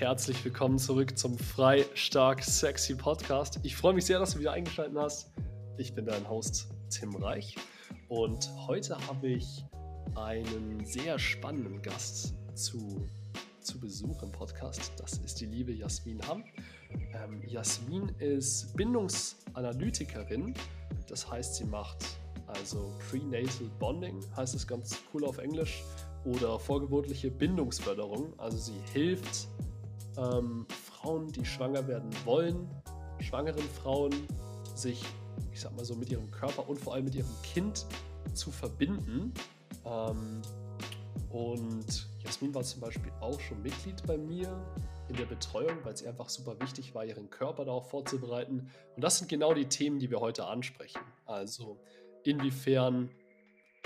herzlich willkommen zurück zum Frei, Stark, Sexy Podcast. Ich freue mich sehr, dass du wieder eingeschaltet hast. Ich bin dein Host Tim Reich und heute habe ich einen sehr spannenden Gast zu, zu Besuch im Podcast. Das ist die liebe Jasmin Hamm. Ähm, Jasmin ist Bindungsanalytikerin, das heißt, sie macht also Prenatal Bonding, heißt es ganz cool auf Englisch oder vorgeburtliche Bindungsförderung. Also sie hilft ähm, Frauen, die schwanger werden wollen, schwangeren Frauen, sich, ich sag mal so, mit ihrem Körper und vor allem mit ihrem Kind zu verbinden. Ähm, und Jasmin war zum Beispiel auch schon Mitglied bei mir in der Betreuung, weil es einfach super wichtig war, ihren Körper darauf vorzubereiten. Und das sind genau die Themen, die wir heute ansprechen. Also inwiefern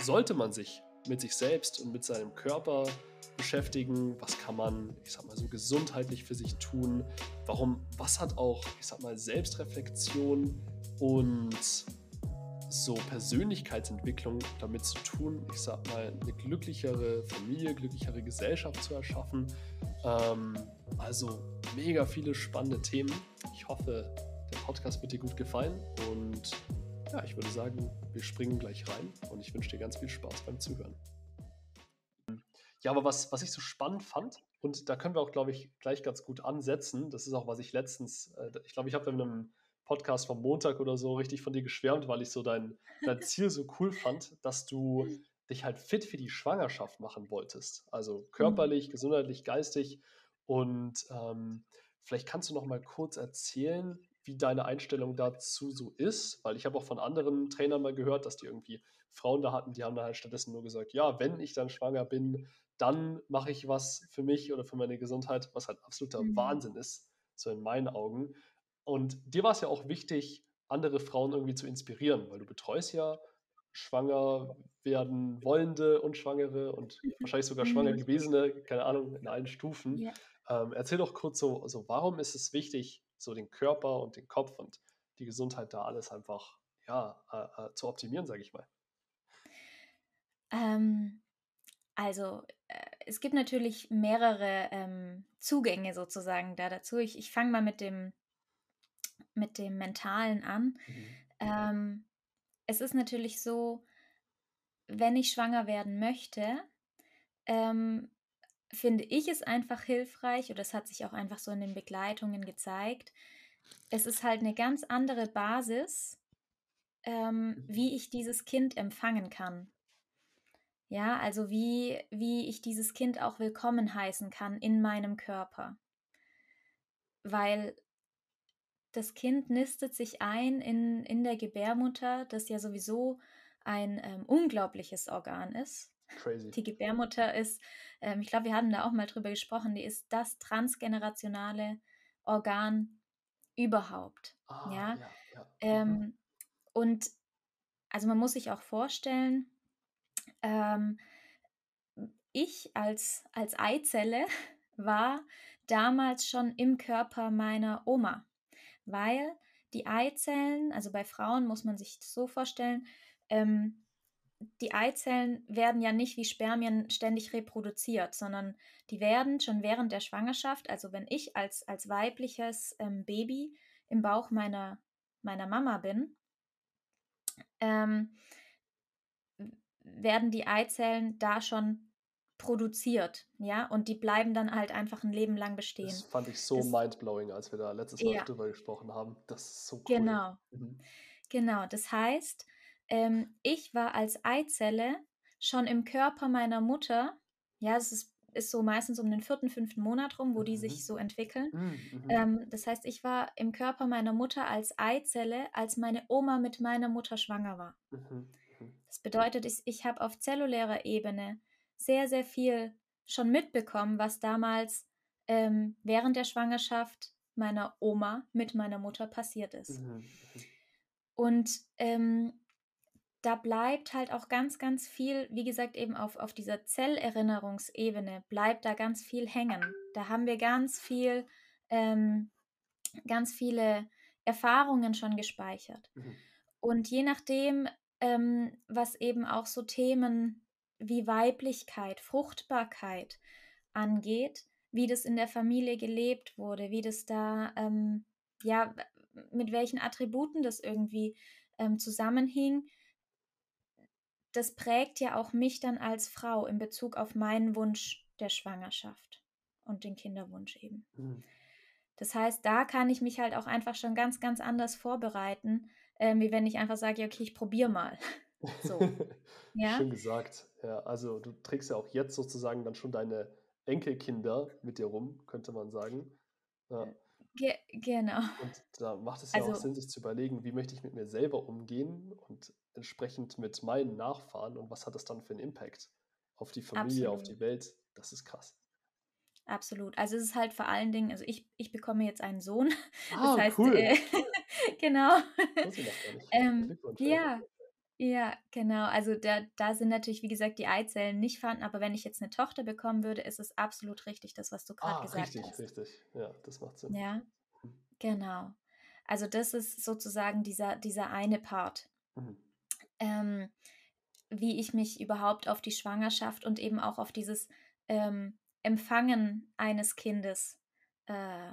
sollte man sich mit sich selbst und mit seinem Körper beschäftigen, was kann man, ich sag mal, so gesundheitlich für sich tun, warum, was hat auch, ich sag mal, Selbstreflexion und so Persönlichkeitsentwicklung damit zu tun, ich sag mal, eine glücklichere Familie, glücklichere Gesellschaft zu erschaffen. Ähm, also mega viele spannende Themen. Ich hoffe, der Podcast wird dir gut gefallen und ja, ich würde sagen, wir springen gleich rein und ich wünsche dir ganz viel Spaß beim Zuhören. Ja, aber was, was ich so spannend fand, und da können wir auch, glaube ich, gleich ganz gut ansetzen, das ist auch, was ich letztens, äh, ich glaube, ich habe in einem Podcast vom Montag oder so richtig von dir geschwärmt, weil ich so dein, dein Ziel so cool fand, dass du dich halt fit für die Schwangerschaft machen wolltest. Also körperlich, gesundheitlich, geistig. Und ähm, vielleicht kannst du noch mal kurz erzählen, wie deine Einstellung dazu so ist, weil ich habe auch von anderen Trainern mal gehört, dass die irgendwie Frauen da hatten, die haben dann halt stattdessen nur gesagt, ja, wenn ich dann schwanger bin, dann mache ich was für mich oder für meine Gesundheit, was halt absoluter mhm. Wahnsinn ist, so in meinen Augen. Und dir war es ja auch wichtig, andere Frauen irgendwie zu inspirieren, weil du betreust ja schwanger werden wollende und Schwangere und wahrscheinlich sogar schwanger mhm. gewesene, keine Ahnung, in allen Stufen. Ja. Ähm, erzähl doch kurz so, also warum ist es wichtig, so den Körper und den Kopf und die Gesundheit da alles einfach ja, äh, äh, zu optimieren, sage ich mal? Ähm, also äh, es gibt natürlich mehrere ähm, Zugänge sozusagen da dazu. Ich, ich fange mal mit dem, mit dem Mentalen an. Mhm. Ähm, es ist natürlich so, wenn ich schwanger werden möchte, ähm, finde ich es einfach hilfreich, oder es hat sich auch einfach so in den Begleitungen gezeigt, es ist halt eine ganz andere Basis, ähm, mhm. wie ich dieses Kind empfangen kann. Ja, also wie, wie ich dieses Kind auch willkommen heißen kann in meinem Körper. Weil das Kind nistet sich ein in, in der Gebärmutter, das ja sowieso ein ähm, unglaubliches Organ ist. Crazy. Die Gebärmutter ist, ähm, ich glaube, wir hatten da auch mal drüber gesprochen, die ist das transgenerationale Organ überhaupt. Ah, ja. ja, ja. Ähm, mhm. Und also man muss sich auch vorstellen, ähm, ich als, als Eizelle war damals schon im Körper meiner Oma, weil die Eizellen, also bei Frauen muss man sich so vorstellen, ähm, die Eizellen werden ja nicht wie Spermien ständig reproduziert, sondern die werden schon während der Schwangerschaft, also wenn ich als, als weibliches ähm, Baby im Bauch meiner, meiner Mama bin, ähm, werden die Eizellen da schon produziert, ja, und die bleiben dann halt einfach ein Leben lang bestehen. Das fand ich so das, mindblowing, als wir da letztes Mal ja. drüber gesprochen haben. Das ist so cool. Genau. Mhm. Genau, das heißt, ähm, ich war als Eizelle schon im Körper meiner Mutter. Ja, es ist, ist so meistens um den vierten, fünften Monat rum, wo mhm. die sich mhm. so entwickeln. Mhm, mhm. Ähm, das heißt, ich war im Körper meiner Mutter als Eizelle, als meine Oma mit meiner Mutter schwanger war. Mhm. mhm. Das bedeutet, ich, ich habe auf zellulärer Ebene sehr, sehr viel schon mitbekommen, was damals ähm, während der Schwangerschaft meiner Oma mit meiner Mutter passiert ist. Mhm. Und ähm, da bleibt halt auch ganz, ganz viel, wie gesagt, eben auf, auf dieser Zellerinnerungsebene bleibt da ganz viel hängen. Da haben wir ganz viel, ähm, ganz viele Erfahrungen schon gespeichert. Mhm. Und je nachdem, ähm, was eben auch so Themen wie Weiblichkeit, Fruchtbarkeit angeht, wie das in der Familie gelebt wurde, wie das da, ähm, ja, mit welchen Attributen das irgendwie ähm, zusammenhing, das prägt ja auch mich dann als Frau in Bezug auf meinen Wunsch der Schwangerschaft und den Kinderwunsch eben. Mhm. Das heißt, da kann ich mich halt auch einfach schon ganz, ganz anders vorbereiten, äh, wie wenn ich einfach sage, okay, ich probiere mal. So. ja? Schön gesagt. Ja, also du trägst ja auch jetzt sozusagen dann schon deine Enkelkinder mit dir rum, könnte man sagen. Ja. Ge genau. Und da macht es ja also, auch Sinn, sich zu überlegen, wie möchte ich mit mir selber umgehen und entsprechend mit meinen Nachfahren und was hat das dann für einen Impact auf die Familie, absolut. auf die Welt. Das ist krass. Absolut. Also es ist halt vor allen Dingen, also ich, ich bekomme jetzt einen Sohn. Ah, das heißt, cool. Äh, genau. ähm, ja, ja, genau. Also da, da sind natürlich, wie gesagt, die Eizellen nicht vorhanden, aber wenn ich jetzt eine Tochter bekommen würde, ist es absolut richtig, das, was du gerade ah, gesagt richtig, hast. Richtig, richtig. Ja, das macht Sinn. Ja, mhm. genau. Also das ist sozusagen dieser, dieser eine Part. Mhm. Ähm, wie ich mich überhaupt auf die Schwangerschaft und eben auch auf dieses ähm, Empfangen eines Kindes äh,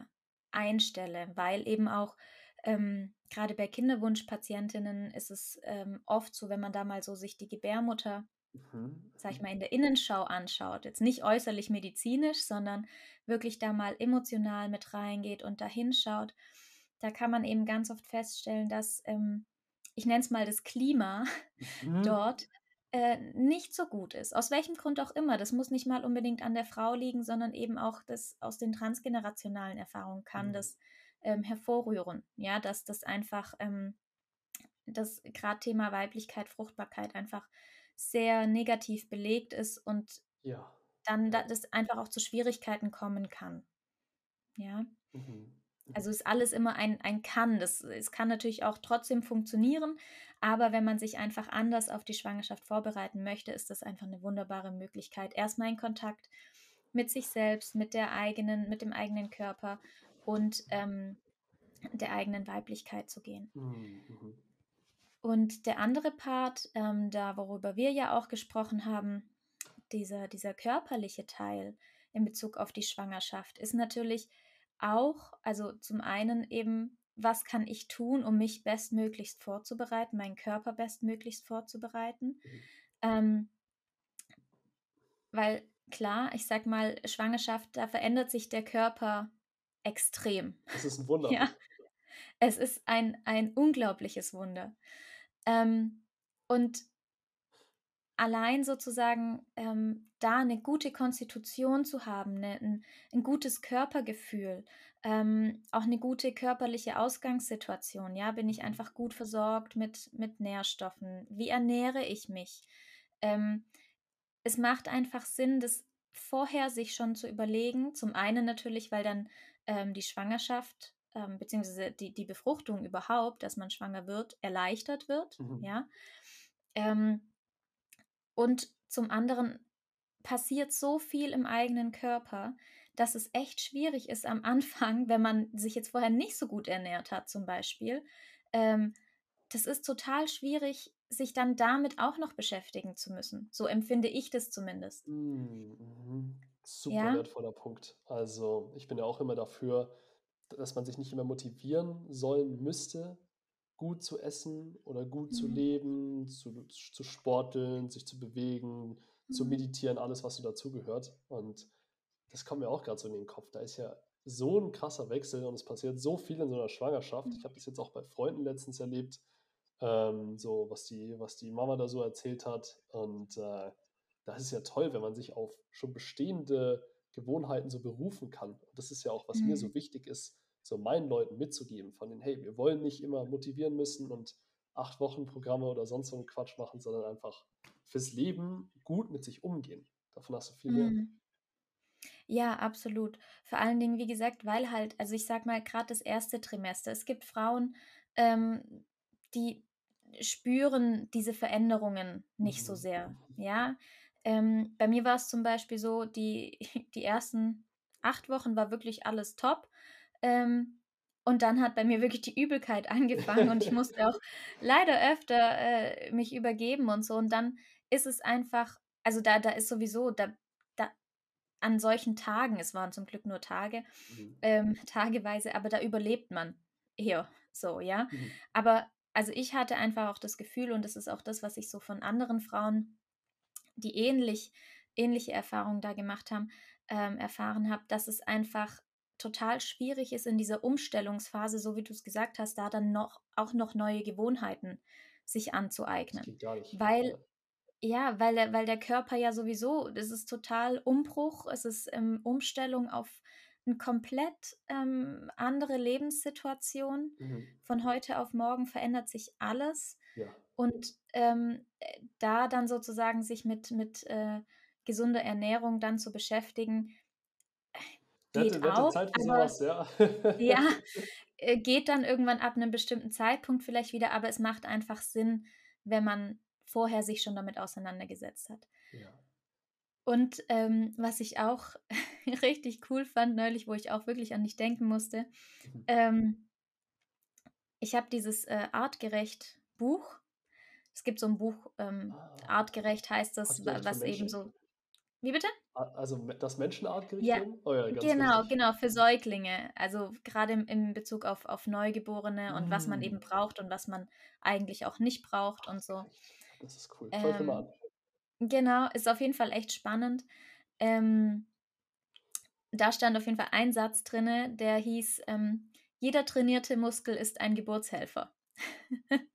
einstelle, weil eben auch ähm, gerade bei Kinderwunschpatientinnen ist es ähm, oft so, wenn man da mal so sich die Gebärmutter, mhm. sag ich mhm. mal, in der Innenschau anschaut, jetzt nicht äußerlich medizinisch, sondern wirklich da mal emotional mit reingeht und da hinschaut, da kann man eben ganz oft feststellen, dass, ähm, ich nenne es mal das Klima mhm. dort, äh, nicht so gut ist. Aus welchem Grund auch immer. Das muss nicht mal unbedingt an der Frau liegen, sondern eben auch das aus den transgenerationalen Erfahrungen kann mhm. das ähm, hervorrühren. Ja, dass das einfach ähm, das gerade Thema Weiblichkeit, Fruchtbarkeit einfach sehr negativ belegt ist und ja. dann das einfach auch zu Schwierigkeiten kommen kann. Ja. Mhm. Also ist alles immer ein, ein Kann. Das, es kann natürlich auch trotzdem funktionieren, aber wenn man sich einfach anders auf die Schwangerschaft vorbereiten möchte, ist das einfach eine wunderbare Möglichkeit. Erstmal in Kontakt mit sich selbst, mit der eigenen, mit dem eigenen Körper und ähm, der eigenen Weiblichkeit zu gehen. Mhm. Und der andere Part, ähm, da worüber wir ja auch gesprochen haben, dieser, dieser körperliche Teil in Bezug auf die Schwangerschaft, ist natürlich auch, also zum einen eben, was kann ich tun, um mich bestmöglichst vorzubereiten, meinen Körper bestmöglichst vorzubereiten. Mhm. Ähm, weil klar, ich sag mal, Schwangerschaft, da verändert sich der Körper extrem. Das ist ein Wunder. Ja, es ist ein, ein unglaubliches Wunder. Ähm, und allein sozusagen ähm, da eine gute Konstitution zu haben, eine, ein, ein, gutes Körpergefühl, ähm, auch eine gute körperliche Ausgangssituation. Ja, bin ich einfach gut versorgt mit, mit Nährstoffen? Wie ernähre ich mich? Ähm, es macht einfach Sinn, das vorher sich schon zu überlegen. Zum einen natürlich, weil dann ähm, die Schwangerschaft ähm, beziehungsweise die, die Befruchtung überhaupt, dass man schwanger wird, erleichtert wird. Mhm. Ja. Ähm, und zum anderen passiert so viel im eigenen Körper, dass es echt schwierig ist am Anfang, wenn man sich jetzt vorher nicht so gut ernährt hat, zum Beispiel. Ähm, das ist total schwierig, sich dann damit auch noch beschäftigen zu müssen. So empfinde ich das zumindest. Mhm. mhm. Super ja? wertvoller Punkt. Also ich bin ja auch immer dafür, dass man sich nicht immer motivieren sollen müsste, gut zu essen oder gut mhm. zu leben, zu, zu sporteln, sich zu bewegen, mhm. zu meditieren, alles, was so dazugehört. Und das kommt mir auch gerade so in den Kopf. Da ist ja so ein krasser Wechsel und es passiert so viel in so einer Schwangerschaft. Mhm. Ich habe das jetzt auch bei Freunden letztens erlebt, ähm, so was die, was die Mama da so erzählt hat. Und äh, das ist ja toll, wenn man sich auf schon bestehende Gewohnheiten so berufen kann. Und das ist ja auch, was mhm. mir so wichtig ist, so meinen Leuten mitzugeben, von den, hey, wir wollen nicht immer motivieren müssen und acht Wochen Programme oder sonst so einen Quatsch machen, sondern einfach fürs Leben gut mit sich umgehen. Davon hast du viel mehr. Mhm. Ja, absolut. Vor allen Dingen, wie gesagt, weil halt, also ich sag mal, gerade das erste Trimester, es gibt Frauen, ähm, die spüren diese Veränderungen nicht mhm. so sehr. Ja, ähm, bei mir war es zum Beispiel so, die, die ersten acht Wochen war wirklich alles top. Ähm, und dann hat bei mir wirklich die Übelkeit angefangen und ich musste auch leider öfter äh, mich übergeben und so. Und dann ist es einfach, also da, da ist sowieso, da, da an solchen Tagen, es waren zum Glück nur Tage, Mhm. ähm, tageweise, aber da überlebt man eher so, ja. Mhm. Aber also ich hatte einfach auch das Gefühl, und das ist auch das, was ich so von anderen Frauen, die ähnlich, ähnliche Erfahrungen da gemacht haben, ähm, erfahren habe, dass es einfach total schwierig ist in dieser Umstellungsphase, so wie du es gesagt hast, da dann noch auch noch neue Gewohnheiten sich anzueignen. Weil, Ja. ja, weil der, weil der Körper ja sowieso, das ist total Umbruch, es ist ähm, Umstellung auf eine komplett ähm, andere Lebenssituation. Mhm. Von heute auf morgen verändert sich alles. Ja. Und ähm, äh, da dann sozusagen sich mit, mit äh, gesunder Ernährung dann zu beschäftigen, Wer geht hätte auch, Zeit für aber sowas, ja? ja, äh, geht dann irgendwann ab einem bestimmten Zeitpunkt vielleicht wieder, aber es macht einfach Sinn, wenn man vorher sich schon damit auseinandergesetzt hat. Ja. Und ähm, was ich auch richtig cool fand neulich, wo ich auch wirklich an dich denken musste, Mhm. ähm, ich habe dieses äh, Artgerecht Buch. Es gibt so ein Buch, ähm, Ah, Artgerecht heißt das, was eben so. Wie bitte? Also das Menschenartgericht Ja, drin? Oh ja, genau, wichtig. genau, für Säuglinge. Also gerade im, in Bezug auf, auf Neugeborene und was man eben Mm, braucht und was man eigentlich auch nicht braucht und so. Das ist cool. Schau mir mal Ähm, an. genau, ist auf jeden Fall echt spannend. Ähm, da stand auf jeden Fall ein Satz drinne, der hieß, ähm, jeder trainierte Muskel ist ein Geburtshelfer.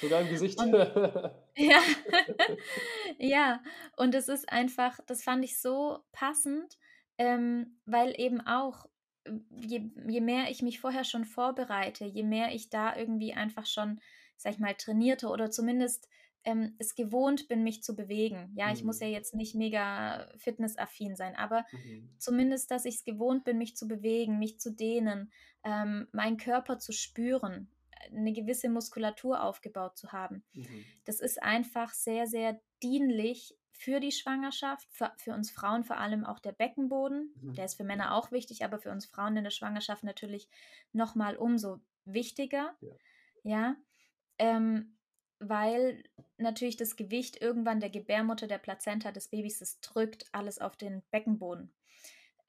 Sogar im Gesicht. Und ja, ja, und es ist einfach, das fand ich so passend, ähm, weil eben auch, äh, je, je mehr ich mich vorher schon vorbereite, je mehr ich da irgendwie einfach schon, sag ich mal, trainierte oder zumindest ähm, es gewohnt bin, mich zu bewegen. Ja, ich muss ja Mhm. jetzt nicht mega fitnessaffin sein, aber Mhm. zumindest, dass ich es gewohnt bin, mich zu bewegen, mich zu dehnen, ähm, meinen Körper zu spüren, eine gewisse Muskulatur aufgebaut zu haben. Mhm. Das ist einfach sehr, sehr dienlich für die Schwangerschaft, für, für uns Frauen vor allem auch der Beckenboden. Der Mhm. ist für Männer auch wichtig, aber für uns Frauen in der Schwangerschaft natürlich nochmal umso wichtiger. Ja. Ja, ähm, weil natürlich das Gewicht irgendwann der Gebärmutter, der Plazenta des Babys, das drückt alles auf den Beckenboden.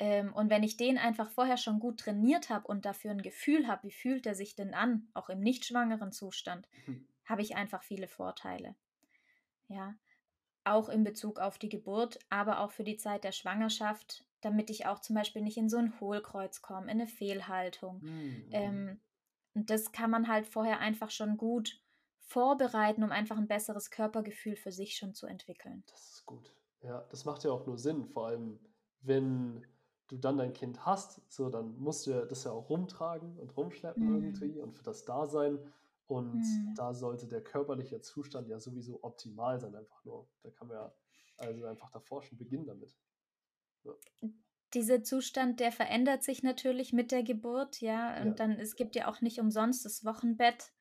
Ähm, und wenn ich den einfach vorher schon gut trainiert habe und dafür ein Gefühl habe, wie fühlt er sich denn an, auch im nicht schwangeren Zustand, Mhm. habe ich einfach viele Vorteile. Ja, auch in Bezug auf die Geburt, aber auch für die Zeit der Schwangerschaft, damit ich auch zum Beispiel nicht in so ein Hohlkreuz komme, in eine Fehlhaltung. Mhm. Ähm, und das kann man halt vorher einfach schon gut vorbereiten, um einfach ein besseres Körpergefühl für sich schon zu entwickeln. Das ist gut. Ja, das macht ja auch nur Sinn, vor allem wenn du dann dein Kind hast, so dann musst du ja das ja auch rumtragen und rumschleppen Mhm. irgendwie und für das Dasein. Und Mhm. da sollte der körperliche Zustand ja sowieso optimal sein, einfach nur. Da kann man ja also einfach davor schon beginnen damit. Ja. Dieser Zustand, der verändert sich natürlich mit der Geburt, ja. Ja. Und dann, es gibt ja auch nicht umsonst das Wochenbett,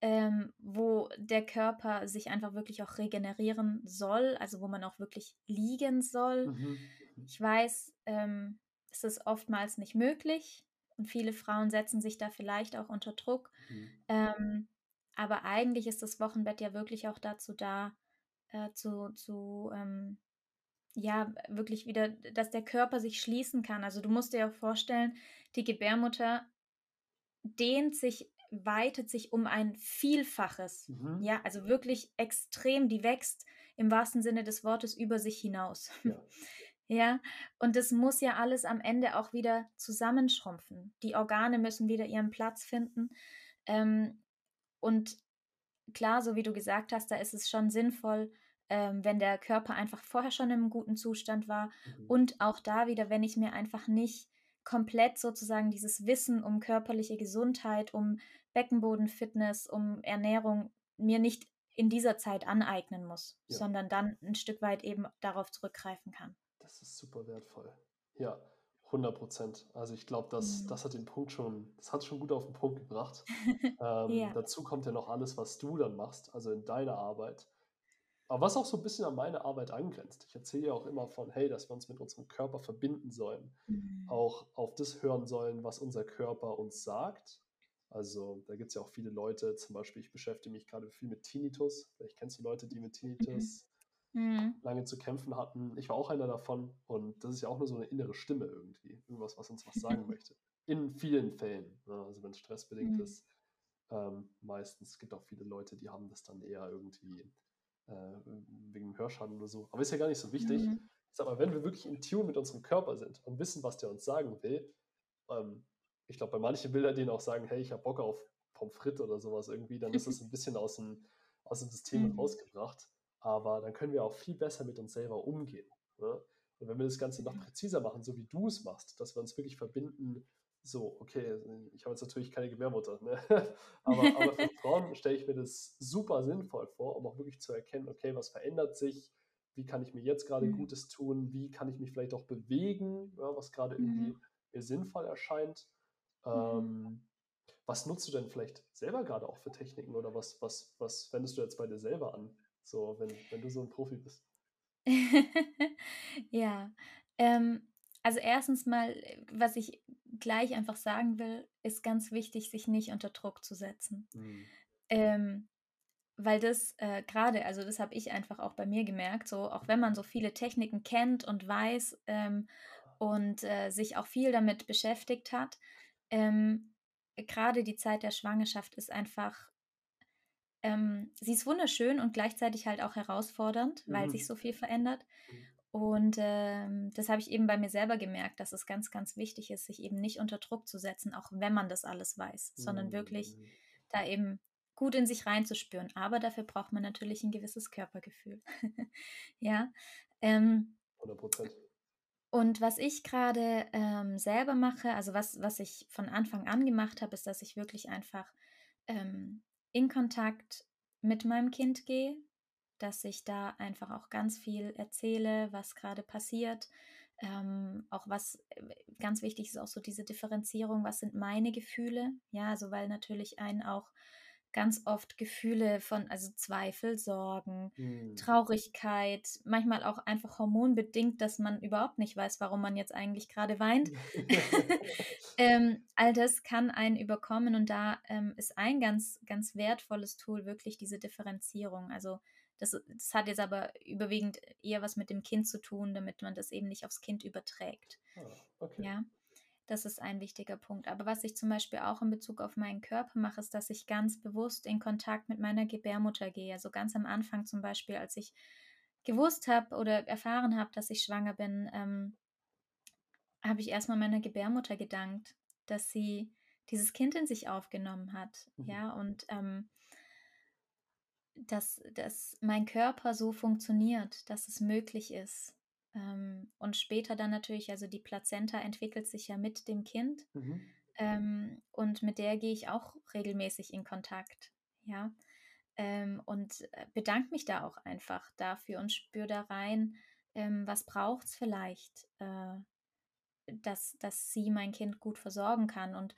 ähm, wo der Körper sich einfach wirklich auch regenerieren soll, also wo man auch wirklich liegen soll. Mhm. Ich weiß, ähm, es ist oftmals nicht möglich und viele Frauen setzen sich da vielleicht auch unter Druck. Mhm. Ähm, aber eigentlich ist das Wochenbett ja wirklich auch dazu da, äh, zu, zu ähm, ja, wirklich wieder, dass der Körper sich schließen kann. Also du musst dir auch vorstellen, die Gebärmutter dehnt sich, weitet sich um ein Vielfaches. Mhm. Ja, also wirklich extrem, die wächst im wahrsten Sinne des Wortes über sich hinaus. Ja. Ja, und das muss ja alles am Ende auch wieder zusammenschrumpfen. Die Organe müssen wieder ihren Platz finden. Ähm, und klar, so wie du gesagt hast, da ist es schon sinnvoll, ähm, wenn der Körper einfach vorher schon im guten Zustand war. Mhm. Und auch da wieder, wenn ich mir einfach nicht komplett sozusagen dieses Wissen um körperliche Gesundheit, um Beckenbodenfitness, um Ernährung mir nicht in dieser Zeit aneignen muss, Ja. sondern dann ein Stück weit eben darauf zurückgreifen kann. Das ist super wertvoll. Ja, 100 Prozent. Also ich glaube, das, Mhm. das hat den Punkt schon, das hat schon gut auf den Punkt gebracht. Ähm, Ja. Dazu kommt ja noch alles, was du dann machst, also in deiner Arbeit. Aber was auch so ein bisschen an meine Arbeit angrenzt. Ich erzähle ja auch immer von, hey, dass wir uns mit unserem Körper verbinden sollen. Mhm. Auch auf das hören sollen, was unser Körper uns sagt. Also da gibt es ja auch viele Leute, zum Beispiel, ich beschäftige mich gerade viel mit Tinnitus. Vielleicht kennst du Leute, die mit Mhm. Tinnitus mhm. lange zu kämpfen hatten. Ich war auch einer davon und das ist ja auch nur so eine innere Stimme irgendwie, irgendwas, was uns was sagen möchte. In vielen Fällen, ne? also wenn es stressbedingt mhm. ist. Ähm, meistens gibt auch viele Leute, die haben das dann eher irgendwie äh, wegen Hörschaden oder so. Aber ist ja gar nicht so wichtig. Mhm. Sag mal, wenn wir wirklich in Tune mit unserem Körper sind und wissen, was der uns sagen will, ähm, ich glaube, bei manchen Bildern, denen auch sagen, hey, ich habe Bock auf Pommes frites oder sowas irgendwie, dann ist das ein bisschen aus dem, aus dem System mhm. rausgebracht. Aber dann können wir auch viel besser mit uns selber umgehen. Ne? Und wenn wir das Ganze noch präziser machen, so wie du es machst, dass wir uns wirklich verbinden, so, okay, ich habe jetzt natürlich keine Gebärmutter, ne? aber, aber für Frauen stelle ich mir das super sinnvoll vor, um auch wirklich zu erkennen, okay, was verändert sich, wie kann ich mir jetzt gerade mhm. Gutes tun, wie kann ich mich vielleicht auch bewegen, ja, was gerade irgendwie mhm. mir sinnvoll erscheint. Mhm. Ähm, was nutzt du denn vielleicht selber gerade auch für Techniken oder was, was, was wendest du jetzt bei dir selber an, so wenn, wenn du so ein Profi bist? ja, ähm, also erstens mal, was ich gleich einfach sagen will, ist ganz wichtig, sich nicht unter Druck zu setzen. Mhm. Ähm, weil das äh, gerade, also das habe ich einfach auch bei mir gemerkt, so auch wenn man so viele Techniken kennt und weiß ähm, und äh, sich auch viel damit beschäftigt hat, ähm, gerade die Zeit der Schwangerschaft ist einfach, ähm, sie ist wunderschön und gleichzeitig halt auch herausfordernd, mhm. weil sich so viel verändert. Mhm. Und ähm, das habe ich eben bei mir selber gemerkt, dass es ganz, ganz wichtig ist, sich eben nicht unter Druck zu setzen, auch wenn man das alles weiß, mhm. sondern wirklich mhm. da eben gut in sich reinzuspüren. Aber dafür braucht man natürlich ein gewisses Körpergefühl. ja. Ähm, 100 Prozent. Und was ich gerade ähm, selber mache, also was, was ich von Anfang an gemacht habe, ist, dass ich wirklich einfach ähm, in Kontakt mit meinem Kind gehe, dass ich da einfach auch ganz viel erzähle, was gerade passiert. Ähm, auch was äh, ganz wichtig ist, auch so diese Differenzierung, was sind meine Gefühle? Ja, also weil natürlich einen auch ganz oft Gefühle von, also Zweifel, Sorgen, mhm. Traurigkeit, manchmal auch einfach hormonbedingt, dass man überhaupt nicht weiß, warum man jetzt eigentlich gerade weint. ähm, all das kann einen überkommen und da ähm, ist ein ganz, ganz wertvolles Tool wirklich diese Differenzierung. Also das, das, hat jetzt aber überwiegend eher was mit dem Kind zu tun, damit man das eben nicht aufs Kind überträgt. Oh, okay. Ja. Das ist ein wichtiger Punkt. Aber was ich zum Beispiel auch in Bezug auf meinen Körper mache, ist, dass ich ganz bewusst in Kontakt mit meiner Gebärmutter gehe. Also ganz am Anfang zum Beispiel, als ich gewusst habe oder erfahren habe, dass ich schwanger bin, ähm, habe ich erstmal meiner Gebärmutter gedankt, dass sie dieses Kind in sich aufgenommen hat. Mhm. Ja, und ähm, dass, dass mein Körper so funktioniert, dass es möglich ist, ähm, und später dann natürlich, also die Plazenta entwickelt sich ja mit dem Kind. Mhm. Ähm, und mit der gehe ich auch regelmäßig in Kontakt. Ja. Ähm, und äh, bedanke mich da auch einfach dafür und spüre da rein, ähm, was braucht es vielleicht, äh, dass, dass sie mein Kind gut versorgen kann. Und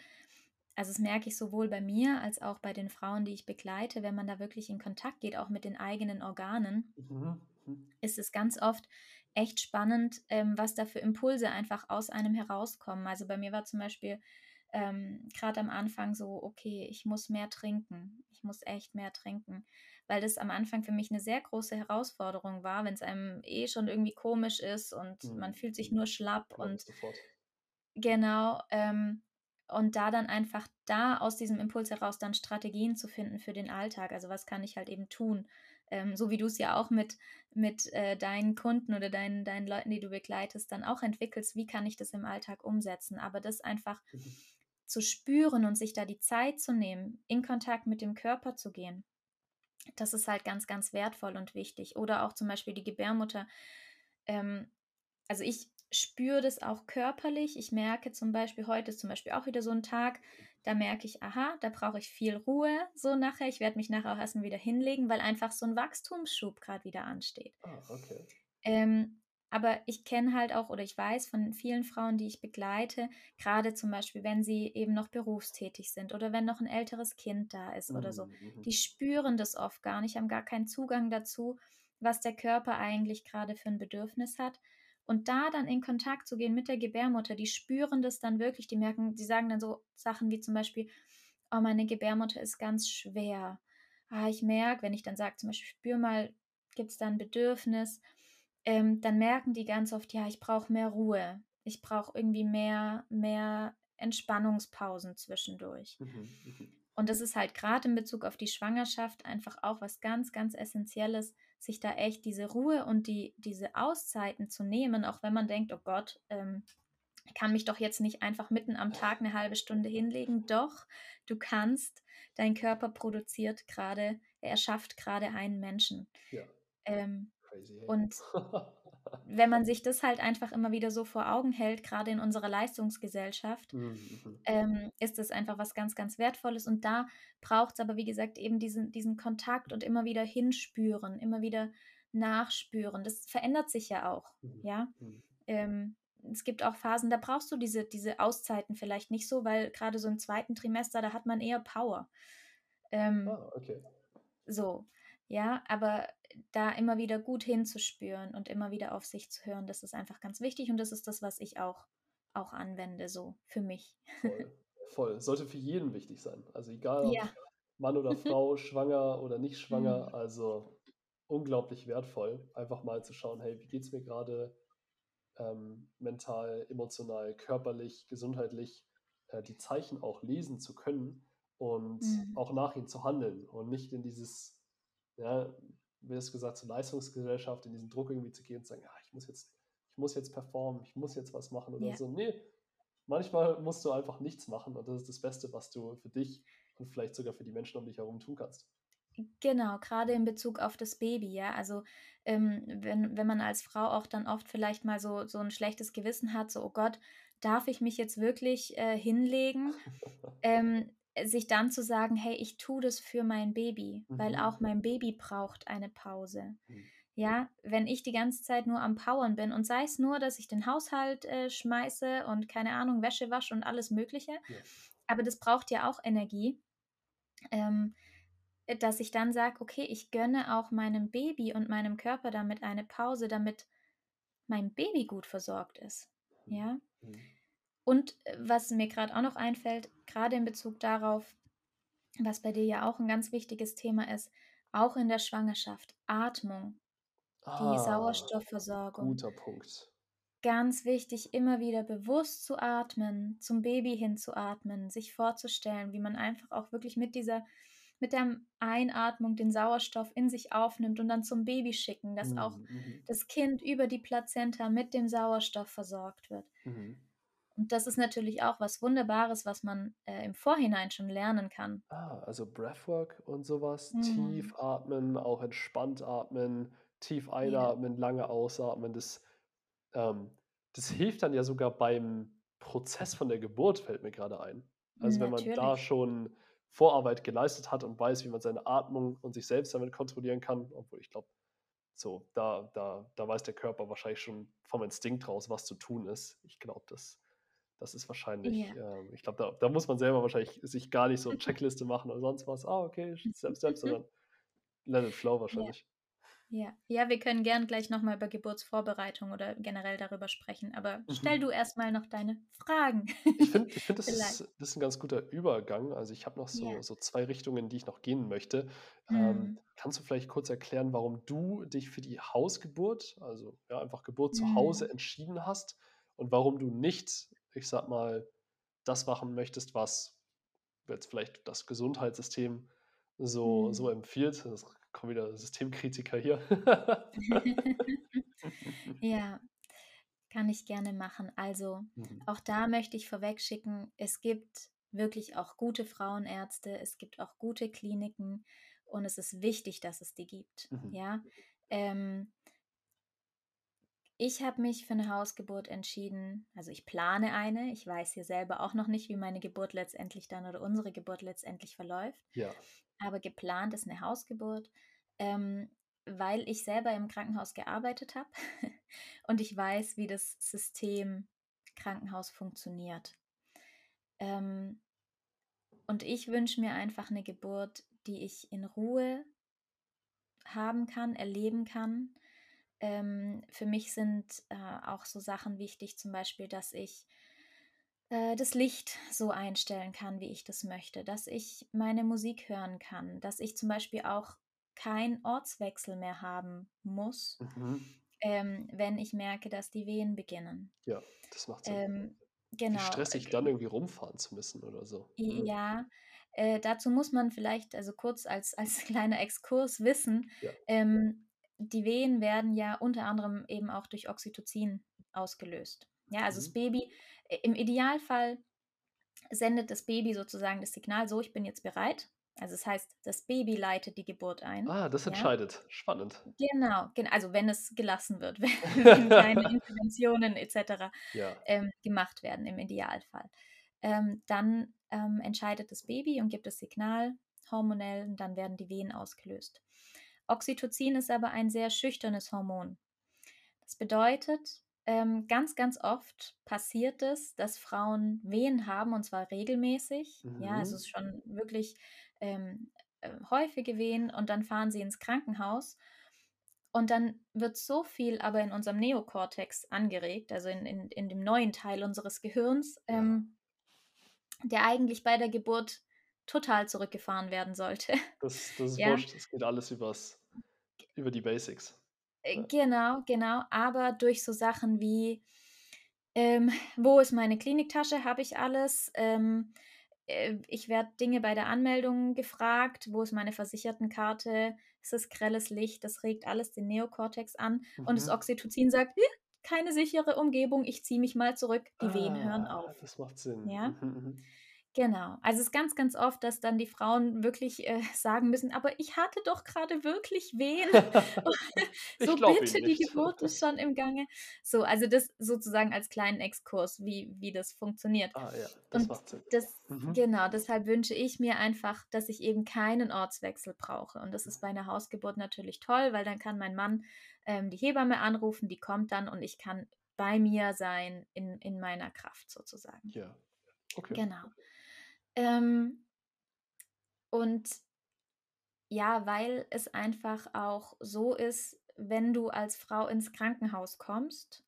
also das merke ich sowohl bei mir als auch bei den Frauen, die ich begleite, wenn man da wirklich in Kontakt geht, auch mit den eigenen Organen, mhm. mhm. ist es ganz oft echt spannend, ähm, was da für Impulse einfach aus einem herauskommen. Also bei mir war zum Beispiel ähm, gerade am Anfang so, okay, ich muss mehr trinken. Ich muss echt mehr trinken. Weil das am Anfang für mich eine sehr große Herausforderung war, wenn es einem eh schon irgendwie komisch ist und mhm. man fühlt sich nur schlapp ja, und sofort. genau. Ähm, und da dann einfach da aus diesem Impuls heraus dann Strategien zu finden für den Alltag. Also was kann ich halt eben tun? Ähm, so wie du es ja auch mit, mit äh, deinen Kunden oder deinen, deinen Leuten, die du begleitest, dann auch entwickelst, wie kann ich das im Alltag umsetzen. Aber das einfach mhm. zu spüren und sich da die Zeit zu nehmen, in Kontakt mit dem Körper zu gehen, das ist halt ganz, ganz wertvoll und wichtig. Oder auch zum Beispiel die Gebärmutter. Ähm, also ich spüre das auch körperlich. Ich merke zum Beispiel, heute ist zum Beispiel auch wieder so ein Tag, da merke ich, aha, da brauche ich viel Ruhe so nachher. Ich werde mich nachher auch erstmal wieder hinlegen, weil einfach so ein Wachstumsschub gerade wieder ansteht. Ah, okay. Ähm, aber ich kenne halt auch oder ich weiß von vielen Frauen, die ich begleite, gerade zum Beispiel, wenn sie eben noch berufstätig sind oder wenn noch ein älteres Kind da ist mhm. oder so, mhm, mhm. die spüren das oft gar nicht, haben gar keinen Zugang dazu, was der Körper eigentlich gerade für ein Bedürfnis hat. Und da dann in Kontakt zu gehen mit der Gebärmutter, die spüren das dann wirklich, die merken, die sagen dann so Sachen wie zum Beispiel, oh, meine Gebärmutter ist ganz schwer. Ah, ich merke, wenn ich dann sage, zum Beispiel, spür mal gibt es da ein Bedürfnis, ähm, dann merken die ganz oft, ja, ich brauche mehr Ruhe, ich brauche irgendwie mehr, mehr Entspannungspausen zwischendurch. Mhm, mhm. Und das ist halt gerade in Bezug auf die Schwangerschaft einfach auch was ganz, ganz Essentielles, sich da echt diese Ruhe und die, diese Auszeiten zu nehmen, auch wenn man denkt, oh Gott, ähm, ich kann mich doch jetzt nicht einfach mitten am Tag eine halbe Stunde hinlegen. Doch, du kannst, dein Körper produziert gerade, er schafft gerade einen Menschen. Ja. Ähm, Crazy. Und wenn man sich das halt einfach immer wieder so vor Augen hält, gerade in unserer Leistungsgesellschaft, mhm. mhm. ähm, ist das einfach was ganz, ganz Wertvolles. Und da braucht es aber, wie gesagt, eben diesen, diesen Kontakt und immer wieder hinspüren, immer wieder nachspüren. Das verändert sich ja auch, mhm. ja. Mhm. Ähm, es gibt auch Phasen, da brauchst du diese, diese Auszeiten vielleicht nicht so, weil gerade so im zweiten Trimester, da hat man eher Power. Ähm, ah, okay. So, ja, aber da immer wieder gut hinzuspüren und immer wieder auf sich zu hören, das ist einfach ganz wichtig und das ist das, was ich auch, auch anwende, so für mich. Voll, voll. Sollte für jeden wichtig sein. Also egal, ja. Mann oder Frau, schwanger oder nicht schwanger, mhm. also unglaublich wertvoll, einfach mal zu schauen, hey, wie geht es mir gerade ähm, mental, emotional, körperlich, gesundheitlich, äh, die Zeichen auch lesen zu können und mhm. auch nach ihnen zu handeln und nicht in dieses, ja, wie es gesagt, zur Leistungsgesellschaft, in diesen Druck irgendwie zu gehen und zu sagen, ja, ich muss jetzt, ich muss jetzt performen, ich muss jetzt was machen oder ja. so. Nee, manchmal musst du einfach nichts machen und das ist das Beste, was du für dich und vielleicht sogar für die Menschen um dich herum tun kannst. Genau, gerade in Bezug auf das Baby, ja. Also ähm, wenn, wenn man als Frau auch dann oft vielleicht mal so, so ein schlechtes Gewissen hat, so, oh Gott, darf ich mich jetzt wirklich äh, hinlegen? ähm, sich dann zu sagen, hey, ich tue das für mein Baby, mhm. weil auch mein Baby braucht eine Pause. Mhm. Ja, wenn ich die ganze Zeit nur am Powern bin und sei es nur, dass ich den Haushalt äh, schmeiße und keine Ahnung, Wäsche wasche und alles Mögliche, ja. aber das braucht ja auch Energie, ähm, dass ich dann sage, okay, ich gönne auch meinem Baby und meinem Körper damit eine Pause, damit mein Baby gut versorgt ist. Mhm. Ja. Mhm. Und äh, was mir gerade auch noch einfällt, gerade in Bezug darauf, was bei dir ja auch ein ganz wichtiges Thema ist, auch in der Schwangerschaft, Atmung, ah, die Sauerstoffversorgung. Guter Punkt. Ganz wichtig, immer wieder bewusst zu atmen, zum Baby hinzuatmen, sich vorzustellen, wie man einfach auch wirklich mit dieser, mit der Einatmung den Sauerstoff in sich aufnimmt und dann zum Baby schicken, dass mhm. auch mhm. das Kind über die Plazenta mit dem Sauerstoff versorgt wird. Mhm. Und das ist natürlich auch was Wunderbares, was man äh, im Vorhinein schon lernen kann. Ah, also Breathwork und sowas, mhm. tief atmen, auch entspannt atmen, tief einatmen, ja. lange ausatmen, das, ähm, das hilft dann ja sogar beim Prozess von der Geburt, fällt mir gerade ein. Also wenn man da schon Vorarbeit geleistet hat und weiß, wie man seine Atmung und sich selbst damit kontrollieren kann, obwohl ich glaube, so, da, da, da weiß der Körper wahrscheinlich schon vom Instinkt raus, was zu tun ist. Ich glaube, das das ist wahrscheinlich, ja. ähm, ich glaube, da, da, muss man selber wahrscheinlich sich gar nicht so eine Checkliste machen oder sonst was. Ah, okay, Step, Step, sondern let it flow wahrscheinlich. Ja. ja, wir können gern gleich nochmal über Geburtsvorbereitung oder generell darüber sprechen, aber mhm. stell du erstmal noch deine Fragen. Ich finde, ich find, das, ist, das ist ein ganz guter Übergang. Also ich habe noch so, ja. so zwei Richtungen, die ich noch gehen möchte. Ähm, mhm. Ähm, kannst du vielleicht kurz erklären, warum du dich für die Hausgeburt, also ja, einfach Geburt zu Hause mhm. entschieden hast und warum du nicht ich sag mal, das machen möchtest, was jetzt vielleicht das Gesundheitssystem so, mhm. so empfiehlt. Das kommt wieder Systemkritiker hier. ja, kann ich gerne machen. Also mhm. auch da möchte ich vorweg schicken, es gibt wirklich auch gute Frauenärzte, es gibt auch gute Kliniken und es ist wichtig, dass es die gibt. Mhm. Ja. Ähm, ich habe mich für eine Hausgeburt entschieden. Also ich plane eine. Ich weiß hier selber auch noch nicht, wie meine Geburt letztendlich dann oder unsere Geburt letztendlich verläuft. Ja. Aber geplant ist eine Hausgeburt, ähm, weil ich selber im Krankenhaus gearbeitet habe und ich weiß, wie das System Krankenhaus funktioniert. Ähm, und ich wünsche mir einfach eine Geburt, die ich in Ruhe haben kann, erleben kann ähm, für mich sind äh, auch so Sachen wichtig, zum Beispiel, dass ich äh, das Licht so einstellen kann, wie ich das möchte, dass ich meine Musik hören kann, dass ich zum Beispiel auch keinen Ortswechsel mehr haben muss, mhm. ähm, wenn ich merke, dass die Wehen beginnen. Ja, das macht Sinn. Ähm, genau. Wie stressig, dann irgendwie rumfahren zu müssen oder so. Mhm. Ja, äh, dazu muss man vielleicht, also kurz als, als kleiner Exkurs wissen, ja. ähm, die Wehen werden ja unter anderem eben auch durch Oxytocin ausgelöst. Ja, also mhm. das Baby, äh, im Idealfall sendet das Baby sozusagen das Signal, so, ich bin jetzt bereit. Also das heißt, das Baby leitet die Geburt ein. Ah, das entscheidet. Ja? Spannend. Genau, also wenn es gelassen wird, wenn keine Interventionen etc. Ja. Ähm, gemacht werden im Idealfall. Ähm, dann ähm, entscheidet das Baby und gibt das Signal hormonell und dann werden die Wehen ausgelöst. Oxytocin ist aber ein sehr schüchternes Hormon. Das bedeutet, ähm, ganz, ganz oft passiert es, dass Frauen Wehen haben und zwar regelmäßig. Mhm. Ja, also es ist schon wirklich ähm, äh, häufige Wehen und dann fahren sie ins Krankenhaus und dann wird so viel aber in unserem Neokortex angeregt, also in, in, in dem neuen Teil unseres Gehirns, ähm, der eigentlich bei der Geburt total zurückgefahren werden sollte. Das, das ist ja. wurscht, es geht alles übers, über die Basics. Äh, genau, genau. Aber durch so Sachen wie, ähm, wo ist meine Kliniktasche? Habe ich alles? Ähm, äh, ich werde Dinge bei der Anmeldung gefragt. Wo ist meine Versichertenkarte? Ist es grelles Licht? Das regt alles den Neokortex an. Mhm. Und das mhm. Oxytocin sagt, keine sichere Umgebung, ich ziehe mich mal zurück. Die ah, Wehen hören ah, auf. Das macht Sinn. Ja. Mhm, mhm. Genau. Also es ist ganz, ganz oft, dass dann die Frauen wirklich äh, sagen müssen, aber ich hatte doch gerade wirklich Wehen. so bitte, die Geburt ist schon im Gange. So, also das sozusagen als kleinen Exkurs, wie, wie das funktioniert. Ah ja, das Und macht Sinn. Das, mhm. Genau, deshalb wünsche ich mir einfach, dass ich eben keinen Ortswechsel brauche. Und das ist bei einer Hausgeburt natürlich toll, weil dann kann mein Mann ähm, die Hebamme anrufen, die kommt dann und ich kann bei mir sein in, in meiner Kraft sozusagen. Ja. Okay. Genau. Ähm, und ja, weil es einfach auch so ist, wenn du als Frau ins Krankenhaus kommst,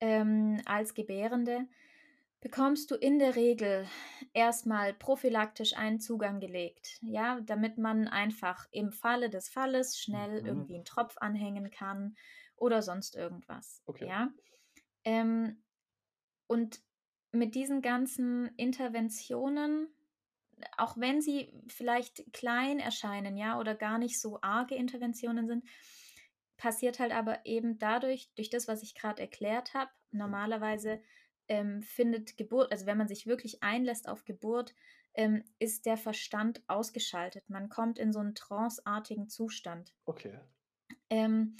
ähm, als Gebärende, bekommst du in der Regel erstmal prophylaktisch einen Zugang gelegt, ja, damit man einfach im Falle des Falles schnell mhm. irgendwie einen Tropf anhängen kann oder sonst irgendwas, okay. ja. Ähm, und mit diesen ganzen Interventionen auch wenn sie vielleicht klein erscheinen, ja, oder gar nicht so arge Interventionen sind, passiert halt aber eben dadurch, durch das, was ich gerade erklärt habe, normalerweise ähm, findet Geburt, also wenn man sich wirklich einlässt auf Geburt, ähm, ist der Verstand ausgeschaltet. Man kommt in so einen tranceartigen Zustand. Okay. Ähm,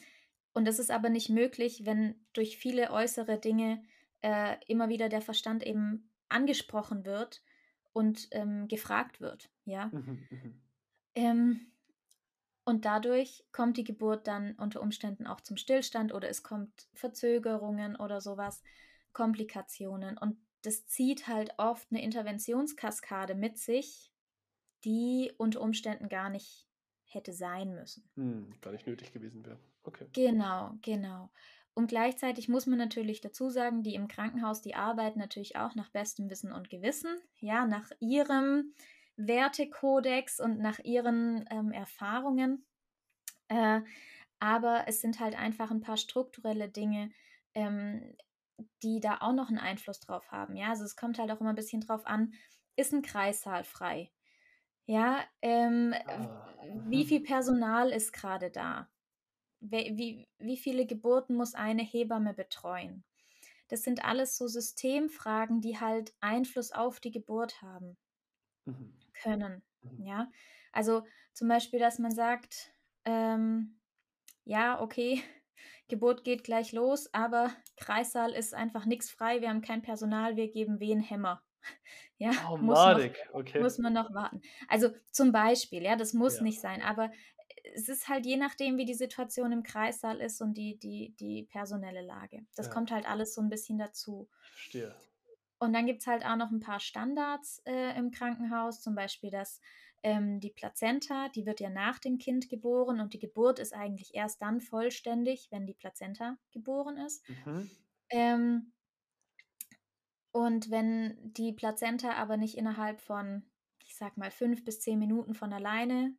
und das ist aber nicht möglich, wenn durch viele äußere Dinge äh, immer wieder der Verstand eben angesprochen wird und ähm, gefragt wird. Ja. Mhm, mhm, ähm, und dadurch kommt die Geburt dann unter Umständen auch zum Stillstand oder es kommt Verzögerungen oder sowas, Komplikationen. Und das zieht halt oft eine Interventionskaskade mit sich, die unter Umständen gar nicht hätte sein müssen. Hm, gar nicht nötig gewesen wäre. Okay. Genau, genau. Und gleichzeitig muss man natürlich dazu sagen, die im Krankenhaus, die arbeiten natürlich auch nach bestem Wissen und Gewissen, ja, nach ihrem Wertekodex und nach ihren ähm, Erfahrungen. Äh, aber es sind halt einfach ein paar strukturelle Dinge, ähm, die da auch noch einen Einfluss drauf haben. Ja, also es kommt halt auch immer ein bisschen drauf an, ist ein Kreissaal frei? Ja, ähm, ah. wie viel Personal ist gerade da? Wie, wie viele Geburten muss eine Hebamme betreuen? Das sind alles so Systemfragen, die halt Einfluss auf die Geburt haben mhm. können. Mhm. Ja, also zum Beispiel, dass man sagt, ähm, ja, okay, Geburt geht gleich los, aber Kreissaal ist einfach nichts frei, wir haben kein Personal, wir geben wen Hämmer. Ja, oh, muss, noch, okay. muss man noch warten. Also zum Beispiel, ja, das muss ja. nicht sein, aber es ist halt je nachdem, wie die Situation im Kreissaal ist und die, die, die personelle Lage. Das ja. kommt halt alles so ein bisschen dazu. Verstehe. Und dann gibt es halt auch noch ein paar Standards äh, im Krankenhaus, zum Beispiel, dass ähm, die Plazenta, die wird ja nach dem Kind geboren und die Geburt ist eigentlich erst dann vollständig, wenn die Plazenta geboren ist. Mhm. Ähm, und wenn die Plazenta aber nicht innerhalb von, ich sag mal, fünf bis zehn Minuten von alleine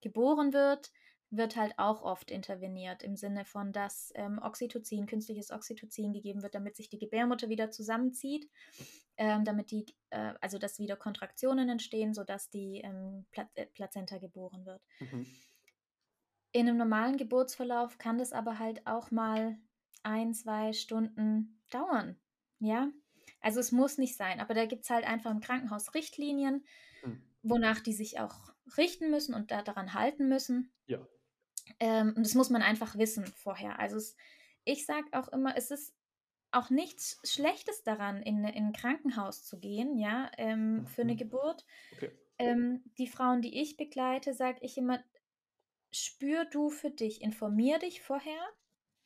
geboren wird, wird halt auch oft interveniert im Sinne von, dass ähm, Oxytocin, künstliches Oxytocin gegeben wird, damit sich die Gebärmutter wieder zusammenzieht, ähm, damit die, äh, also dass wieder Kontraktionen entstehen, sodass die ähm, Pla äh, Plazenta geboren wird. Mhm. In einem normalen Geburtsverlauf kann das aber halt auch mal ein, zwei Stunden dauern. Ja, also es muss nicht sein, aber da gibt es halt einfach im Krankenhaus Richtlinien, mhm. wonach die sich auch richten müssen und da daran halten müssen. Ja. Ähm, und das muss man einfach wissen vorher. Also es, ich sage auch immer, es ist auch nichts Schlechtes daran, in, in ein Krankenhaus zu gehen, ja, ähm, für eine mhm. Geburt. Okay. Ähm, die Frauen, die ich begleite, sage ich immer, spür du für dich, informier dich vorher,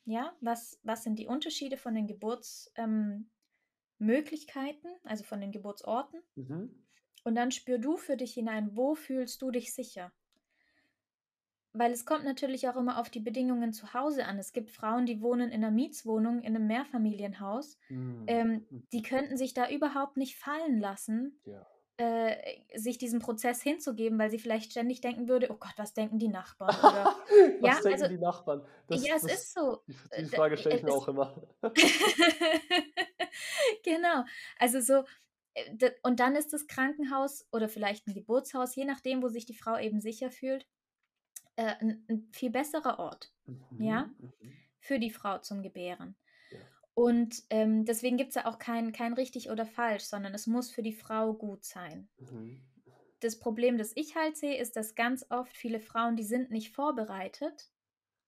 ja, was, was sind die Unterschiede von den Geburtsmöglichkeiten, ähm, also von den Geburtsorten. Mhm. Und dann spür du für dich hinein, wo fühlst du dich sicher weil es kommt natürlich auch immer auf die Bedingungen zu Hause an. Es gibt Frauen, die wohnen in einer Mietswohnung, in einem Mehrfamilienhaus. Mhm. Ähm, hm. die könnten sich da überhaupt nicht fallen lassen, ja. äh, sich diesem Prozess hinzugeben, weil sie vielleicht ständig denken würde, oh Gott, was denken die Nachbarn? Oder, was ja, denken also, die Nachbarn? Das, ja, es das, ist so. Die, die äh, Frage stelle ich mir auch immer. genau. Also so, und dann ist das Krankenhaus oder vielleicht ein Geburtshaus, je nachdem, wo sich die Frau eben sicher fühlt, äh, ein, ein, viel besserer Ort, mhm, ja, mhm. für die Frau zum Gebären. Ja. Und ähm, deswegen gibt es ja auch kein, kein richtig oder falsch, sondern es muss für die Frau gut sein. Mhm. Das Problem, das ich halt sehe, ist, dass ganz oft viele Frauen, die sind nicht vorbereitet,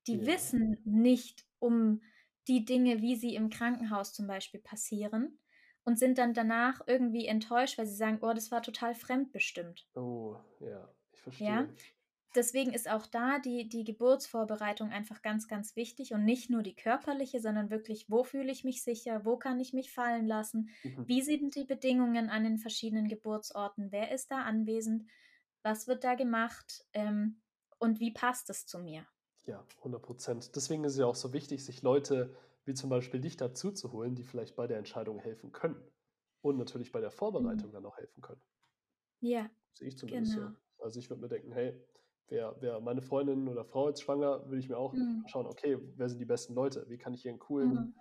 die ja. wissen nicht um die Dinge, wie sie im Krankenhaus zum Beispiel passieren und sind dann danach irgendwie enttäuscht, weil sie sagen, oh, das war total fremdbestimmt. Oh, ja, ich verstehe. Ja? deswegen ist auch da die, die Geburtsvorbereitung einfach ganz, ganz wichtig und nicht nur die körperliche, sondern wirklich, wo fühle ich mich sicher, wo kann ich mich fallen lassen, mhm. wie sind die Bedingungen an den verschiedenen Geburtsorten, wer ist da anwesend, was wird da gemacht ähm, und wie passt es zu mir. Ja, 100 Prozent. Deswegen ist es ja auch so wichtig, sich Leute wie zum Beispiel dich dazu zu holen, die vielleicht bei der Entscheidung helfen können und natürlich bei der Vorbereitung mhm. dann auch helfen können. Ja. Sehe ich zumindest genau. so. Also ich würde mir denken, hey, wäre wär meine Freundin oder Frau jetzt schwanger, würde ich mir auch mhm. schauen, okay, wer sind die besten Leute? Wie kann ich hier einen coolen mhm.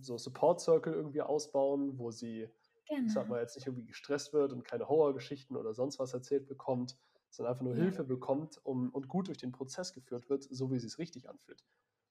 so Support Circle irgendwie ausbauen, wo sie, genau. ich sag genau. mal, jetzt nicht irgendwie gestresst wird und keine Horrorgeschichten oder sonst was erzählt bekommt, sondern einfach nur ja. Hilfe bekommt um, und gut durch den Prozess geführt wird, so wie sie es richtig anfühlt.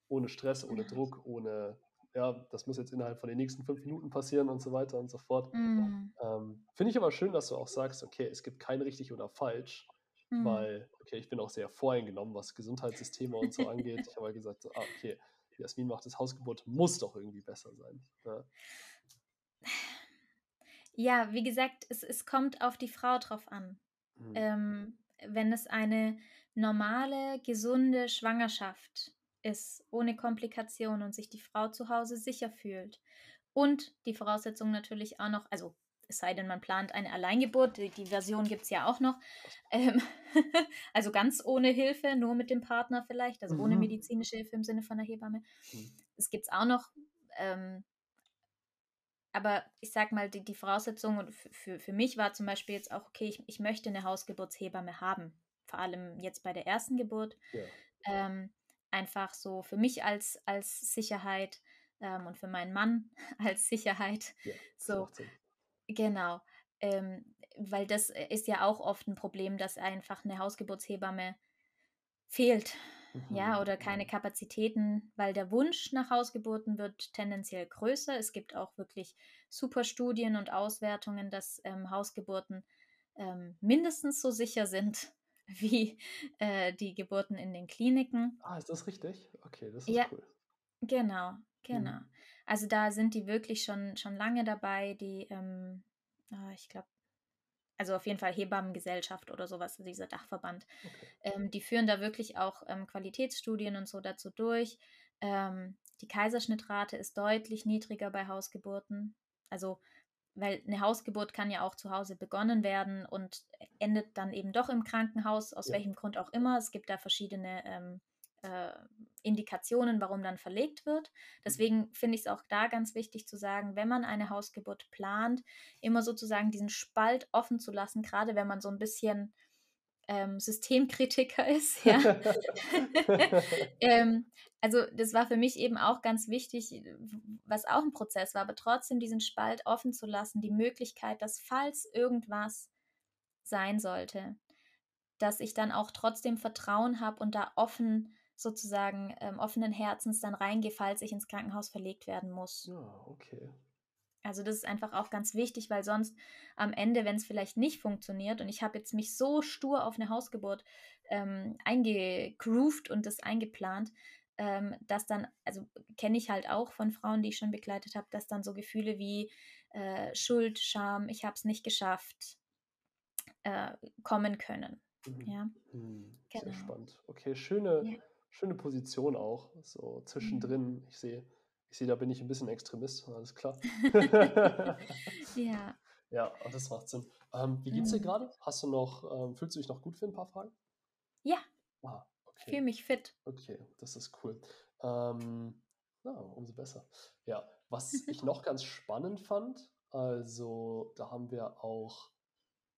Ohne Stress, ohne ja. Druck, ohne, ja, das muss jetzt innerhalb von den nächsten fünf Minuten passieren und so weiter und so fort. Mhm. Ähm, Finde ich aber schön, dass du auch sagst, okay, es gibt kein richtig oder falsch, Mhm. Weil, okay, ich bin auch sehr voreingenommen, was Gesundheitssysteme und so angeht. Ich habe halt gesagt, so, ah, okay, Jasmin macht das Hausgebot, muss doch irgendwie besser sein. Ja, ja wie gesagt, es, es kommt auf die Frau drauf an. Mhm. Ähm, wenn es eine normale, gesunde Schwangerschaft ist, ohne Komplikationen und sich die Frau zu Hause sicher fühlt und die Voraussetzung natürlich auch noch, also es sei denn, man plant eine Alleingeburt, die, die Version gibt es ja auch noch. Ähm, also ganz ohne Hilfe, nur mit dem Partner vielleicht, also mhm. ohne medizinische Hilfe im Sinne von einer Hebamme. Mhm. Das gibt es auch noch. Ähm, aber ich sag mal, die, die Voraussetzung für, für mich war zum Beispiel jetzt auch, okay, ich, ich möchte eine Hausgeburtshebamme haben. Vor allem jetzt bei der ersten Geburt. Ja. Ähm, einfach so für mich als, als Sicherheit ähm, und für meinen Mann als Sicherheit. Ja, so, Genau. Ähm, weil das äh, ist ja auch oft ein Problem, dass einfach eine Hausgeburtshebamme fehlt. Mhm. Ja, oder keine Kapazitäten, weil der Wunsch nach Hausgeburten wird tendenziell größer. Es gibt auch wirklich super Studien und Auswertungen, dass ähm, Hausgeburten ähm, mindestens so sicher sind wie äh, die Geburten in den Kliniken. Ah, ist das richtig? Okay, das ist ja, cool. Genau, genau. Mhm. Also da sind die wirklich schon, schon lange dabei, die, ähm, ah, ich glaube, also auf jeden Fall Hebammengesellschaft oder sowas, dieser Dachverband. Okay. Ähm, die führen da wirklich auch ähm, Qualitätsstudien und so dazu durch. Ähm, die Kaiserschnittrate ist deutlich niedriger bei Hausgeburten. Also, weil eine Hausgeburt kann ja auch zu Hause begonnen werden und endet dann eben doch im Krankenhaus, aus ja. welchem Grund auch immer. Es gibt da verschiedene ähm, äh, Indikationen, warum dann verlegt wird. Mhm. Deswegen finde ich es auch da ganz wichtig zu sagen, wenn man eine Hausgeburt plant, immer sozusagen diesen Spalt offen zu lassen, gerade wenn man so ein bisschen ähm, Systemkritiker ist. Ja. ähm, also das war für mich eben auch ganz wichtig, was auch ein Prozess war, aber trotzdem diesen Spalt offen zu lassen, die Möglichkeit, dass falls irgendwas sein sollte, dass ich dann auch trotzdem Vertrauen habe und da offen sozusagen ähm, offenen Herzens dann reingehe, falls ich ins Krankenhaus verlegt werden muss. Ja, okay. Also das ist einfach auch ganz wichtig, weil sonst am Ende, wenn es vielleicht nicht funktioniert und ich habe jetzt mich so stur auf eine Hausgeburt ähm, eingegroovt und das eingeplant, ähm, dass dann, also kenne ich halt auch von Frauen, die ich schon begleitet habe, dass dann so Gefühle wie äh, Schuld, Scham, ich habe es nicht geschafft, äh, kommen können. Mhm. Ja. Mhm. Sehr genau. spannend. Okay, schöne, ja. schöne Position auch, so zwischendrin. Mhm. Ich sehe ich sehe, da bin ich ein bisschen Extremist, alles klar. ja. Ja, das macht Sinn. Ähm, wie geht's dir mhm. gerade? Hast du noch, ähm, fühlst du dich noch gut für ein paar Fragen? Ja. Ah, okay. Ich fühle mich fit. Okay, das ist cool. Ähm, na, umso besser. Ja, was ich noch ganz spannend fand, also da haben wir auch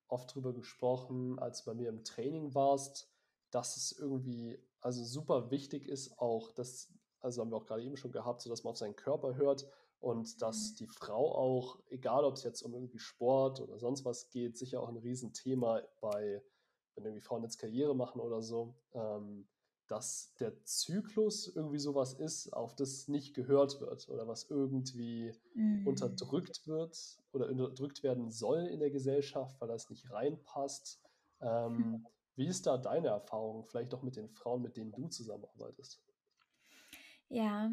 oft drüber gesprochen, als du bei mir im Training warst, dass es irgendwie also super wichtig ist, auch dass also haben wir auch gerade eben schon gehabt, so dass man auf seinen Körper hört und dass mhm. die Frau auch, egal ob es jetzt um irgendwie Sport oder sonst was geht, sicher auch ein Riesenthema bei, wenn irgendwie Frauen jetzt Karriere machen oder so, ähm, dass der Zyklus irgendwie sowas ist, auf das nicht gehört wird oder was irgendwie mhm. unterdrückt wird oder unterdrückt werden soll in der Gesellschaft, weil das nicht reinpasst. Ähm, mhm. Wie ist da deine Erfahrung, vielleicht auch mit den Frauen, mit denen du zusammenarbeitest? Ja,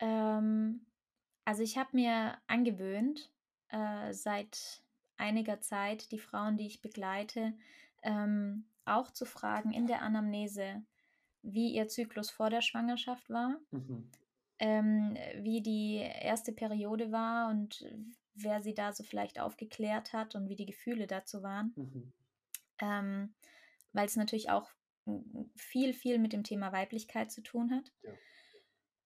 ähm, also ich habe mir angewöhnt, äh, seit einiger Zeit die Frauen, die ich begleite, ähm, auch zu fragen in der Anamnese, wie ihr Zyklus vor der Schwangerschaft war, mhm. ähm, wie die erste Periode war und wer sie da so vielleicht aufgeklärt hat und wie die Gefühle dazu waren. Mhm. Ähm, Weil es natürlich auch viel, viel mit dem Thema Weiblichkeit zu tun hat. Ja.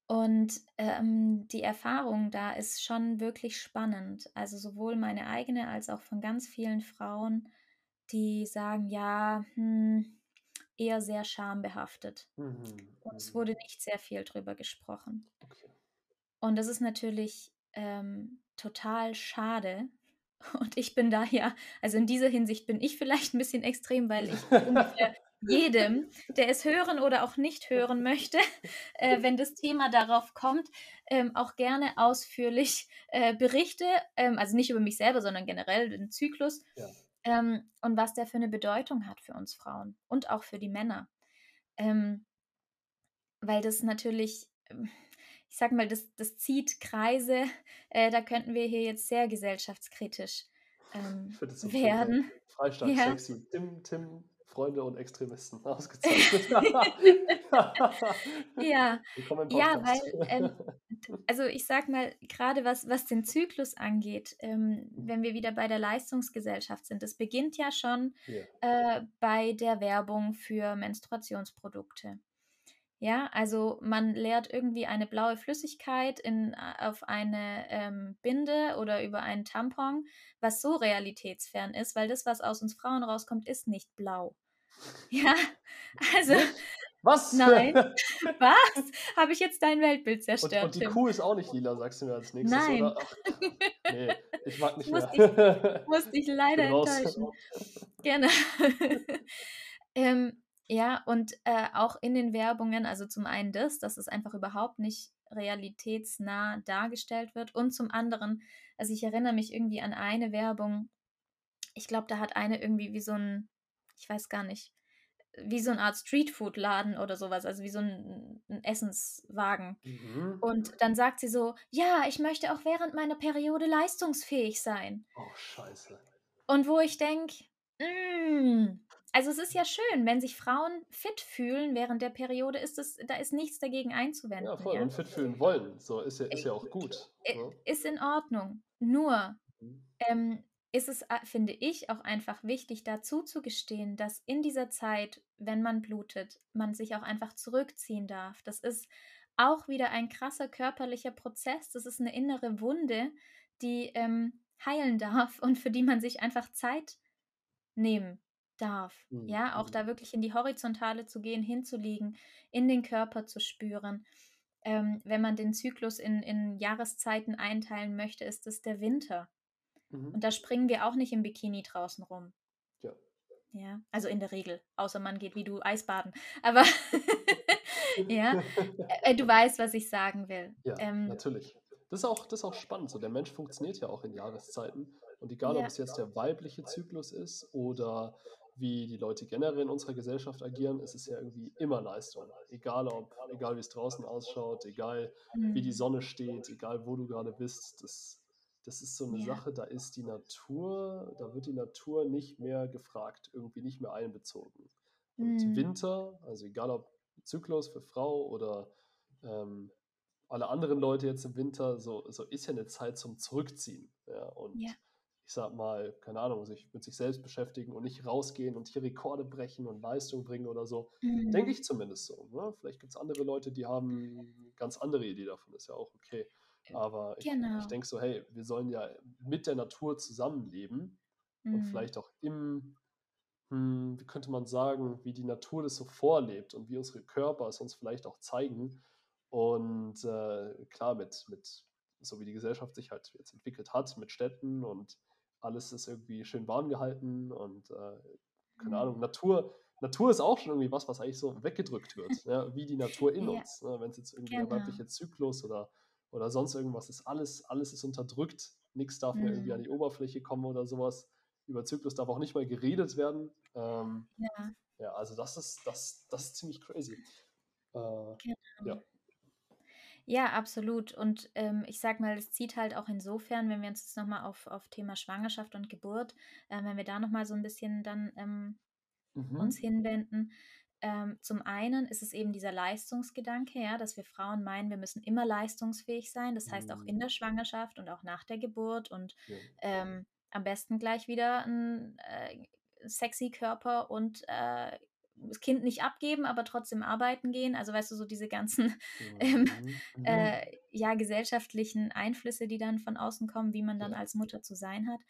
Und ähm, die Erfahrung da ist schon wirklich spannend. Also sowohl meine eigene als auch von ganz vielen Frauen, die sagen, ja, hm, eher sehr schambehaftet. Mhm. Und es mhm. wurde nicht sehr viel drüber gesprochen. Okay. Und das ist natürlich ähm, total schade. Und ich bin da ja, also in dieser Hinsicht bin ich vielleicht ein bisschen extrem, weil ich ungefähr jedem, der es hören oder auch nicht hören möchte, äh, wenn das Thema darauf kommt, ähm, auch gerne ausführlich äh, berichte. Ähm, also nicht über mich selber, sondern generell den Zyklus. Ja. Ähm, und was der für eine Bedeutung hat für uns Frauen und auch für die Männer. Ähm, weil das natürlich, ähm, ich sag mal, das, das zieht Kreise, äh, da könnten wir hier jetzt sehr gesellschaftskritisch ähm, werden. Freistaat, ja. sexy. Tim, Tim Freunde und Extremisten ausgezeichnet. ja, ja, weil, ähm, also ich sag mal, gerade was, was den Zyklus angeht, ähm, wenn wir wieder bei der Leistungsgesellschaft sind, das beginnt ja schon yeah. äh, bei der Werbung für Menstruationsprodukte. Ja, also man leert irgendwie eine blaue Flüssigkeit in, auf eine ähm, Binde oder über einen Tampon, was so realitätsfern ist, weil das, was aus uns Frauen rauskommt, ist nicht blau. Ja, also. Was? Nein. Was? Habe ich jetzt dein Weltbild zerstört? Und, und die Tim? Kuh ist auch nicht lila, sagst du mir als nächstes, Nein. oder? Ach, nee, ich mag nicht mehr. Musste ich, musste ich leider enttäuschen. Gerne. ähm, ja, und äh, auch in den Werbungen, also zum einen das, dass es einfach überhaupt nicht realitätsnah dargestellt wird und zum anderen, also ich erinnere mich irgendwie an eine Werbung, ich glaube, da hat eine irgendwie wie so ein ich weiß gar nicht, wie so eine Art Streetfood-Laden oder sowas, also wie so ein, ein Essenswagen. Mhm. Und dann sagt sie so, ja, ich möchte auch während meiner Periode leistungsfähig sein. Oh, scheiße. Und wo ich denke, mm, also es ist ja schön, wenn sich Frauen fit fühlen während der Periode, ist es, da ist nichts dagegen einzuwenden. Ja, voll, ja? und fit fühlen wollen, so ist ja, ist ja auch gut. Äh, so. Ist in Ordnung. Nur, mhm. ähm, ist es, äh, finde ich, auch einfach wichtig, dazu zu gestehen, dass in dieser Zeit, wenn man blutet, man sich auch einfach zurückziehen darf. Das ist auch wieder ein krasser körperlicher Prozess. Das ist eine innere Wunde, die ähm, heilen darf und für die man sich einfach Zeit nehmen darf. Mhm. Ja, auch mhm. da wirklich in die Horizontale zu gehen, hinzuliegen, in den Körper zu spüren. Ähm, wenn man den Zyklus in, in Jahreszeiten einteilen möchte, ist es der Winter. Mhm. Und da springen wir auch nicht im Bikini draußen rum. Ja. Ja, also in der Regel, außer man geht wie du Eisbaden. Aber ja, äh, du weißt, was ich sagen will. Ja, ähm, natürlich. Das ist, auch, das ist auch spannend. So, der Mensch funktioniert ja auch in Jahreszeiten. Und egal, ja. ob es jetzt der weibliche Zyklus ist oder wie die Leute generell in unserer Gesellschaft agieren, ist es ja irgendwie immer Leistung. Egal ob, egal wie es draußen ausschaut, egal mhm. wie die mhm. Sonne steht, egal wo du gerade bist, das, das ist so eine ja. Sache, da ist die Natur, da wird die Natur nicht mehr gefragt, irgendwie nicht mehr einbezogen. Und mhm. Winter, also egal ob Zyklus für Frau oder ähm, alle anderen Leute jetzt im Winter, so, so ist ja eine Zeit zum Zurückziehen. Ja, und ja ich sag mal, keine Ahnung, sich mit sich selbst beschäftigen und nicht rausgehen und hier Rekorde brechen und Leistung bringen oder so. Mhm. Denke ich zumindest so. Ne? Vielleicht gibt es andere Leute, die haben ganz andere Idee davon, ist ja auch okay. Aber ich, genau. ich denke so, hey, wir sollen ja mit der Natur zusammenleben mhm. und vielleicht auch im, hm, wie könnte man sagen, wie die Natur das so vorlebt und wie unsere Körper es uns vielleicht auch zeigen. Und äh, klar, mit, mit so wie die Gesellschaft sich halt jetzt entwickelt hat, mit Städten und alles ist irgendwie schön warm gehalten und äh, keine mhm. Ahnung, Natur, Natur ist auch schon irgendwie was, was eigentlich so weggedrückt wird, ja, wie die Natur in ja. uns. Ne? Wenn es jetzt irgendwie genau. der weibliche Zyklus oder, oder sonst irgendwas ist, alles, alles ist unterdrückt, nichts darf mhm. mehr irgendwie an mhm. die Oberfläche kommen oder sowas. Über Zyklus darf auch nicht mal geredet werden. Ähm, ja. ja, also das ist, das, das ist ziemlich crazy. Äh, genau. Ja. Ja, absolut. Und ähm, ich sag mal, es zieht halt auch insofern, wenn wir uns jetzt nochmal auf, auf Thema Schwangerschaft und Geburt, äh, wenn wir da nochmal so ein bisschen dann ähm, mhm. uns hinwenden. Ähm, zum einen ist es eben dieser Leistungsgedanke, ja, dass wir Frauen meinen, wir müssen immer leistungsfähig sein. Das heißt auch in mhm. der Schwangerschaft und auch nach der Geburt und ja. Ähm, am besten gleich wieder ein äh, sexy Körper und äh, das Kind nicht abgeben, aber trotzdem arbeiten gehen. Also weißt du, so diese ganzen ähm, mhm. äh, ja, gesellschaftlichen Einflüsse, die dann von außen kommen, wie man dann als Mutter zu sein hat.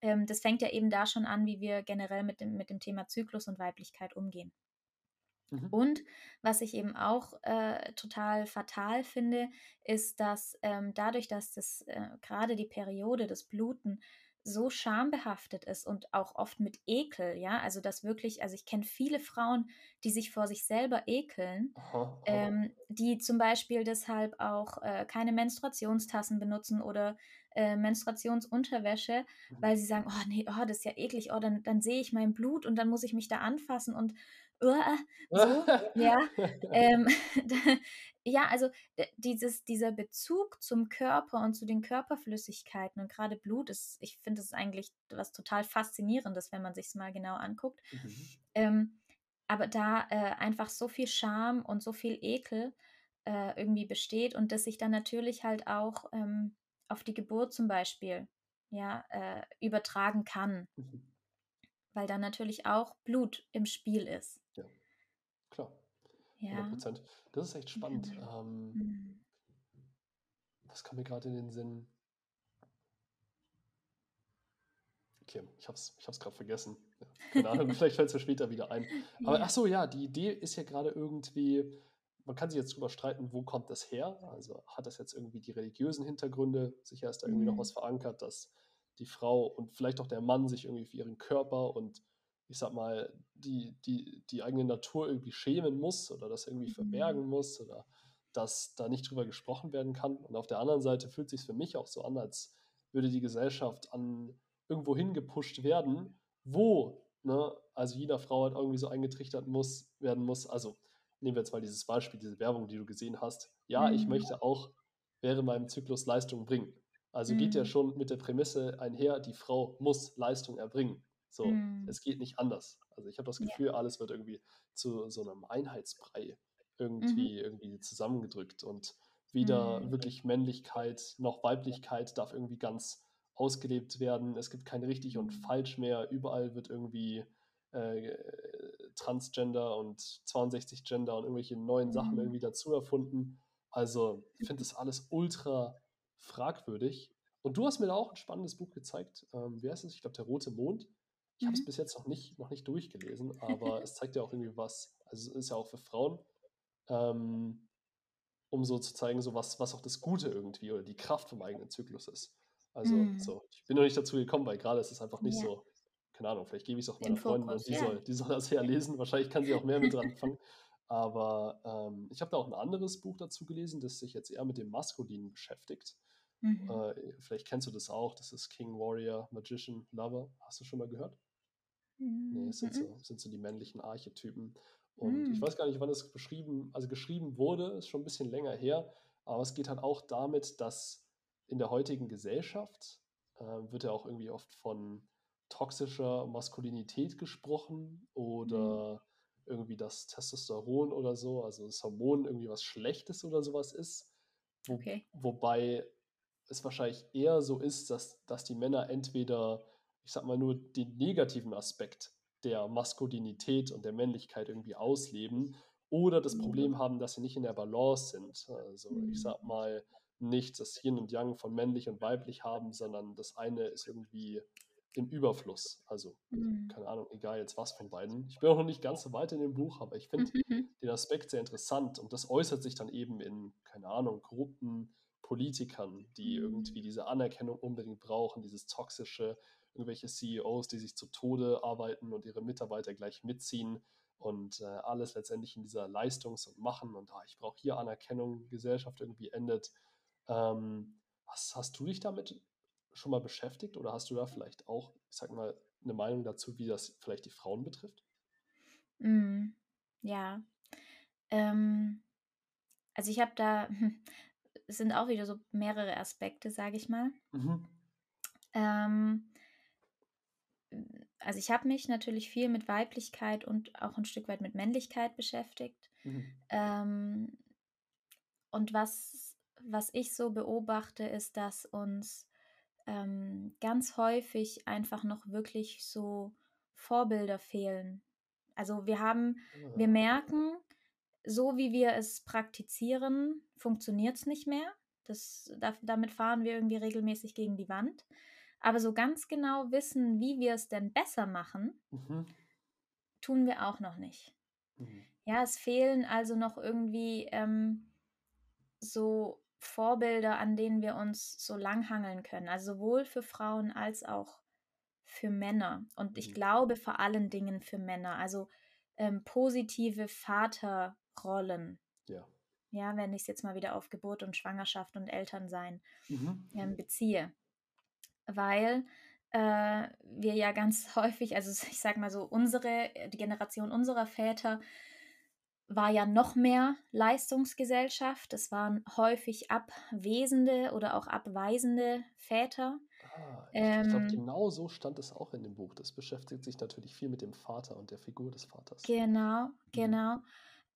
Ähm, das fängt ja eben da schon an, wie wir generell mit dem, mit dem Thema Zyklus und Weiblichkeit umgehen. Mhm. Und was ich eben auch äh, total fatal finde, ist, dass ähm, dadurch, dass das äh, gerade die Periode, das Bluten, so schambehaftet ist und auch oft mit Ekel, ja, also das wirklich, also ich kenne viele Frauen, die sich vor sich selber ekeln, aha, aha. Ähm, die zum Beispiel deshalb auch äh, keine Menstruationstassen benutzen oder äh, Menstruationsunterwäsche, mhm. weil sie sagen, oh nee, oh, das ist ja eklig, oh, dann, dann sehe ich mein Blut und dann muss ich mich da anfassen und uh, so, ja, ähm, ja, also dieses, dieser Bezug zum Körper und zu den Körperflüssigkeiten und gerade Blut ist, ich finde es eigentlich was total Faszinierendes, wenn man sich es mal genau anguckt. Mhm. Ähm, aber da äh, einfach so viel Scham und so viel Ekel äh, irgendwie besteht und das sich dann natürlich halt auch ähm, auf die Geburt zum Beispiel ja, äh, übertragen kann. Mhm. Weil dann natürlich auch Blut im Spiel ist. Ja, klar. Ja. 100 Prozent. Das ist echt spannend. Ja. Ähm, mhm. Was kam mir gerade in den Sinn? Okay, ich habe es ich gerade vergessen. Keine Ahnung, vielleicht fällt es mir später wieder ein. Aber ja. ach so, ja, die Idee ist ja gerade irgendwie, man kann sich jetzt drüber streiten, wo kommt das her? Also hat das jetzt irgendwie die religiösen Hintergründe? Sicher ist da irgendwie mhm. noch was verankert, dass die Frau und vielleicht auch der Mann sich irgendwie für ihren Körper und ich sag mal, die, die, die eigene Natur irgendwie schämen muss oder das irgendwie mhm. verbergen muss oder dass da nicht drüber gesprochen werden kann. Und auf der anderen Seite fühlt es sich für mich auch so an, als würde die Gesellschaft an irgendwo hingepusht werden, wo, ne, also jeder Frau halt irgendwie so eingetrichtert muss, werden muss. Also nehmen wir jetzt mal dieses Beispiel, diese Werbung, die du gesehen hast. Ja, mhm. ich möchte auch während meinem Zyklus Leistung bringen. Also mhm. geht ja schon mit der Prämisse einher, die Frau muss Leistung erbringen. So, mhm. es geht nicht anders. Also ich habe das Gefühl, ja. alles wird irgendwie zu so einem Einheitsbrei irgendwie, mhm. irgendwie zusammengedrückt und weder mhm. wirklich Männlichkeit noch Weiblichkeit darf irgendwie ganz ausgelebt werden. Es gibt kein richtig und mhm. falsch mehr. Überall wird irgendwie äh, Transgender und 62 Gender und irgendwelche neuen Sachen mhm. irgendwie dazu erfunden. Also ich finde das alles ultra fragwürdig. Und du hast mir da auch ein spannendes Buch gezeigt. Ähm, wie heißt es? Ich glaube, Der Rote Mond. Ich habe es mhm. bis jetzt noch nicht, noch nicht durchgelesen, aber es zeigt ja auch irgendwie was. Also es ist ja auch für Frauen, ähm, um so zu zeigen, so was, was auch das Gute irgendwie oder die Kraft vom eigenen Zyklus ist. Also mm. so, ich bin noch nicht dazu gekommen, weil gerade ist es einfach nicht ja. so, keine Ahnung, vielleicht gebe ich es auch meiner Freundin und die, ja. soll, die soll das ja lesen. Wahrscheinlich kann sie auch mehr mit dran anfangen. Aber ähm, ich habe da auch ein anderes Buch dazu gelesen, das sich jetzt eher mit dem Maskulinen beschäftigt. Mhm. Äh, vielleicht kennst du das auch. Das ist King, Warrior, Magician, Lover. Hast du schon mal gehört? Mhm. Nee, es sind, mhm. so, sind so die männlichen Archetypen. Und mhm. ich weiß gar nicht, wann es beschrieben, also geschrieben wurde, ist schon ein bisschen länger her. Aber es geht halt auch damit, dass in der heutigen Gesellschaft äh, wird ja auch irgendwie oft von toxischer Maskulinität gesprochen oder mhm. irgendwie das Testosteron oder so, also das Hormon irgendwie was Schlechtes oder sowas ist. Wo, okay. Wobei es wahrscheinlich eher so ist, dass, dass die Männer entweder, ich sag mal, nur den negativen Aspekt der Maskulinität und der Männlichkeit irgendwie ausleben oder das mhm. Problem haben, dass sie nicht in der Balance sind. Also ich sag mhm. mal, nicht das Yin und Yang von männlich und weiblich haben, sondern das eine ist irgendwie im Überfluss. Also, mhm. keine Ahnung, egal jetzt was von beiden. Ich bin auch noch nicht ganz so weit in dem Buch, aber ich finde mhm. den Aspekt sehr interessant und das äußert sich dann eben in, keine Ahnung, Gruppen, Politikern, die mhm. irgendwie diese Anerkennung unbedingt brauchen, dieses toxische, irgendwelche CEOs, die sich zu Tode arbeiten und ihre Mitarbeiter gleich mitziehen und äh, alles letztendlich in dieser Leistungs- und Machen und ah, ich brauche hier Anerkennung, Gesellschaft irgendwie endet. Ähm, hast, hast du dich damit schon mal beschäftigt oder hast du da vielleicht auch, ich sag mal, eine Meinung dazu, wie das vielleicht die Frauen betrifft? Mm, ja. Ähm, also ich habe da, es sind auch wieder so mehrere Aspekte, sage ich mal. Mhm. Ähm, also ich habe mich natürlich viel mit Weiblichkeit und auch ein Stück weit mit Männlichkeit beschäftigt. Mhm. Ähm, und was, was ich so beobachte, ist, dass uns ähm, ganz häufig einfach noch wirklich so Vorbilder fehlen. Also wir haben, wir ah. merken, so wie wir es praktizieren, funktioniert es nicht mehr. Das, da, damit fahren wir irgendwie regelmäßig gegen die Wand. Aber so ganz genau wissen, wie wir es denn besser machen, mhm. tun wir auch noch nicht. Mhm. Ja, es fehlen also noch irgendwie ähm, so Vorbilder, an denen wir uns so langhangeln können. Also sowohl für Frauen als auch für Männer. Und ich mhm. glaube vor allen Dingen für Männer. Also ähm, positive Vaterrollen. Ja. Ja, wenn ich es jetzt mal wieder auf Geburt und Schwangerschaft und Elternsein mhm. ähm, beziehe. Weil äh, wir ja ganz häufig, also ich sag mal so, unsere, die Generation unserer Väter war ja noch mehr Leistungsgesellschaft. Es waren häufig abwesende oder auch abweisende Väter. Ah, ich, ähm, glaube, genau so stand es auch in dem Buch. Das beschäftigt sich natürlich viel mit dem Vater und der Figur des Vaters. Genau, mhm.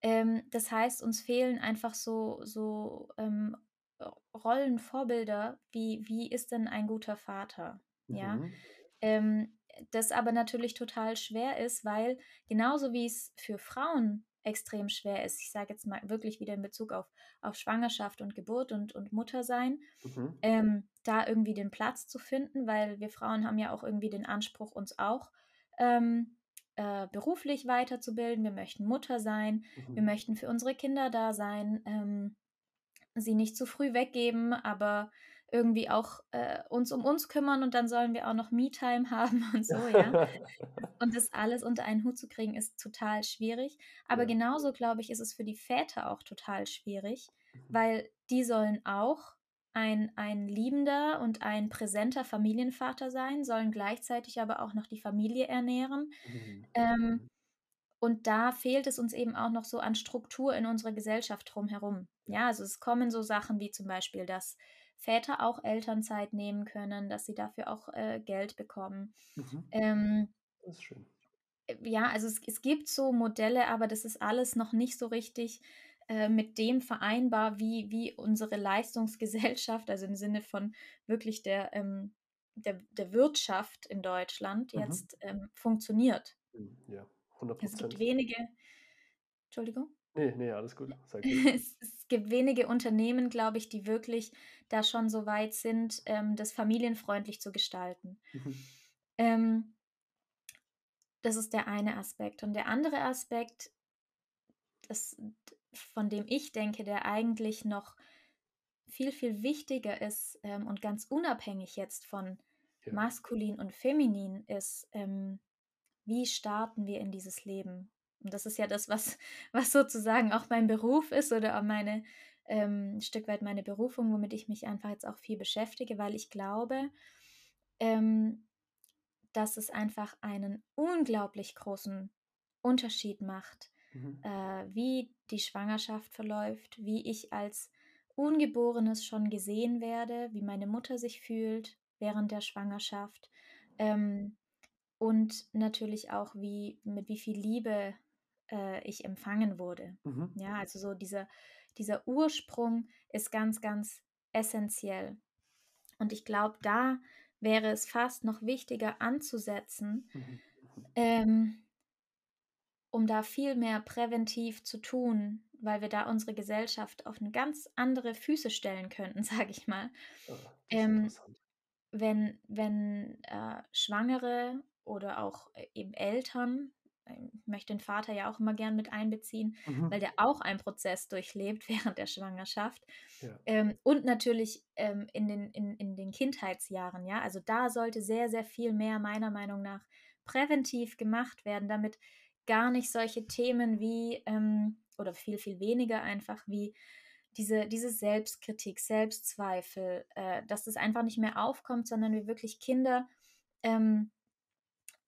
Ähm, das heißt, uns fehlen einfach so, so ähm, Rollenvorbilder, wie, wie ist denn ein guter Vater? Ja. Mhm. Ähm, das aber natürlich total schwer ist, weil genauso wie es für Frauen extrem schwer ist. Ich sage jetzt mal wirklich wieder in Bezug auf, auf Schwangerschaft und Geburt und, und Muttersein, mhm. ähm, da irgendwie den Platz zu finden, weil wir Frauen haben ja auch irgendwie den Anspruch, uns auch ähm, äh, beruflich weiterzubilden. Wir möchten Mutter sein, mhm. wir möchten für unsere Kinder da sein, ähm, sie nicht zu früh weggeben, aber irgendwie auch äh, uns um uns kümmern und dann sollen wir auch noch Me-Time haben und so, ja. und das alles unter einen Hut zu kriegen, ist total schwierig. Aber ja. genauso, glaube ich, ist es für die Väter auch total schwierig, mhm. weil die sollen auch ein, ein liebender und ein präsenter Familienvater sein, sollen gleichzeitig aber auch noch die Familie ernähren. Mhm. Ähm, mhm. und da fehlt es uns eben auch noch so an Struktur in unserer Gesellschaft drumherum. Ja, also es kommen so Sachen wie zum Beispiel, dass Väter auch Elternzeit nehmen können, dass sie dafür auch äh, Geld bekommen. Mhm. Ähm, das ist schön. Äh, ja, also es, es gibt so Modelle, aber das ist alles noch nicht so richtig äh, mit dem vereinbar, wie, wie unsere Leistungsgesellschaft, also im Sinne von wirklich der, ähm, der, der Wirtschaft in Deutschland mhm. jetzt ähm, funktioniert. Hm, ja, 100 Es gibt wenige, Entschuldigung. Nee, nee, alles gut. Es, es gibt wenige Unternehmen, glaube ich, die wirklich da schon so weit sind, ähm, das familienfreundlich zu gestalten. Mhm. Ähm, Das ist der eine Aspekt. Und der andere Aspekt, das, von dem ich denke, der eigentlich noch viel, viel wichtiger ist ähm, und ganz unabhängig jetzt von ja. maskulin und feminin ist, ähm, wie starten wir in dieses Leben? Und das ist ja das, was, was sozusagen auch mein Beruf ist oder auch meine, ähm, ein Stück weit meine Berufung, womit ich mich einfach jetzt auch viel beschäftige, weil ich glaube, ähm, dass es einfach einen unglaublich großen Unterschied macht, mhm. äh, wie die Schwangerschaft verläuft, wie ich als Ungeborenes schon gesehen werde, wie meine Mutter sich fühlt während der Schwangerschaft ähm, und natürlich auch, wie, mit wie viel Liebe äh, ich empfangen wurde. Mhm. Ja, also so dieser, dieser Ursprung ist ganz, ganz essentiell. Und ich glaube, da wäre es fast noch wichtiger anzusetzen, mhm. ähm, um da viel mehr präventiv zu tun, weil wir da unsere Gesellschaft auf eine ganz andere Füße stellen könnten, sage ich mal. Oh, ähm, wenn wenn äh, Schwangere oder auch äh, eben Eltern ähm, ich möchte den Vater ja auch immer gern mit einbeziehen, mhm. weil der auch einen Prozess durchlebt während der Schwangerschaft. Ja. Ähm, und natürlich ähm, in, den, in, in den Kindheitsjahren, ja. Also da sollte sehr, sehr viel mehr meiner Meinung nach präventiv gemacht werden, damit gar nicht solche Themen wie, ähm, oder viel, viel weniger einfach wie diese, diese Selbstkritik, Selbstzweifel, äh, dass das einfach nicht mehr aufkommt, sondern wir wirklich Kinder ähm,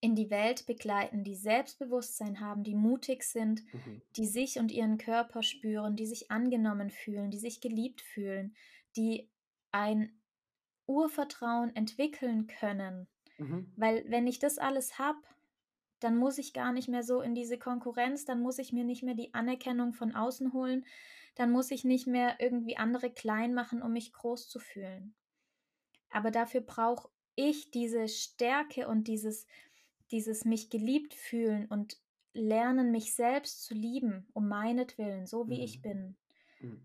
in die Welt begleiten, die Selbstbewusstsein haben, die mutig sind, mhm. die sich und ihren Körper spüren, die sich angenommen fühlen, die sich geliebt fühlen, die ein Urvertrauen entwickeln können. Mhm. Weil wenn ich das alles habe, dann muss ich gar nicht mehr so in diese Konkurrenz, dann muss ich mir nicht mehr die Anerkennung von außen holen, dann muss ich nicht mehr irgendwie andere klein machen, um mich groß zu fühlen. Aber dafür brauche ich diese Stärke und dieses, dieses mich geliebt fühlen und lernen, mich selbst zu lieben, um meinetwillen, so wie mhm. ich bin, mhm.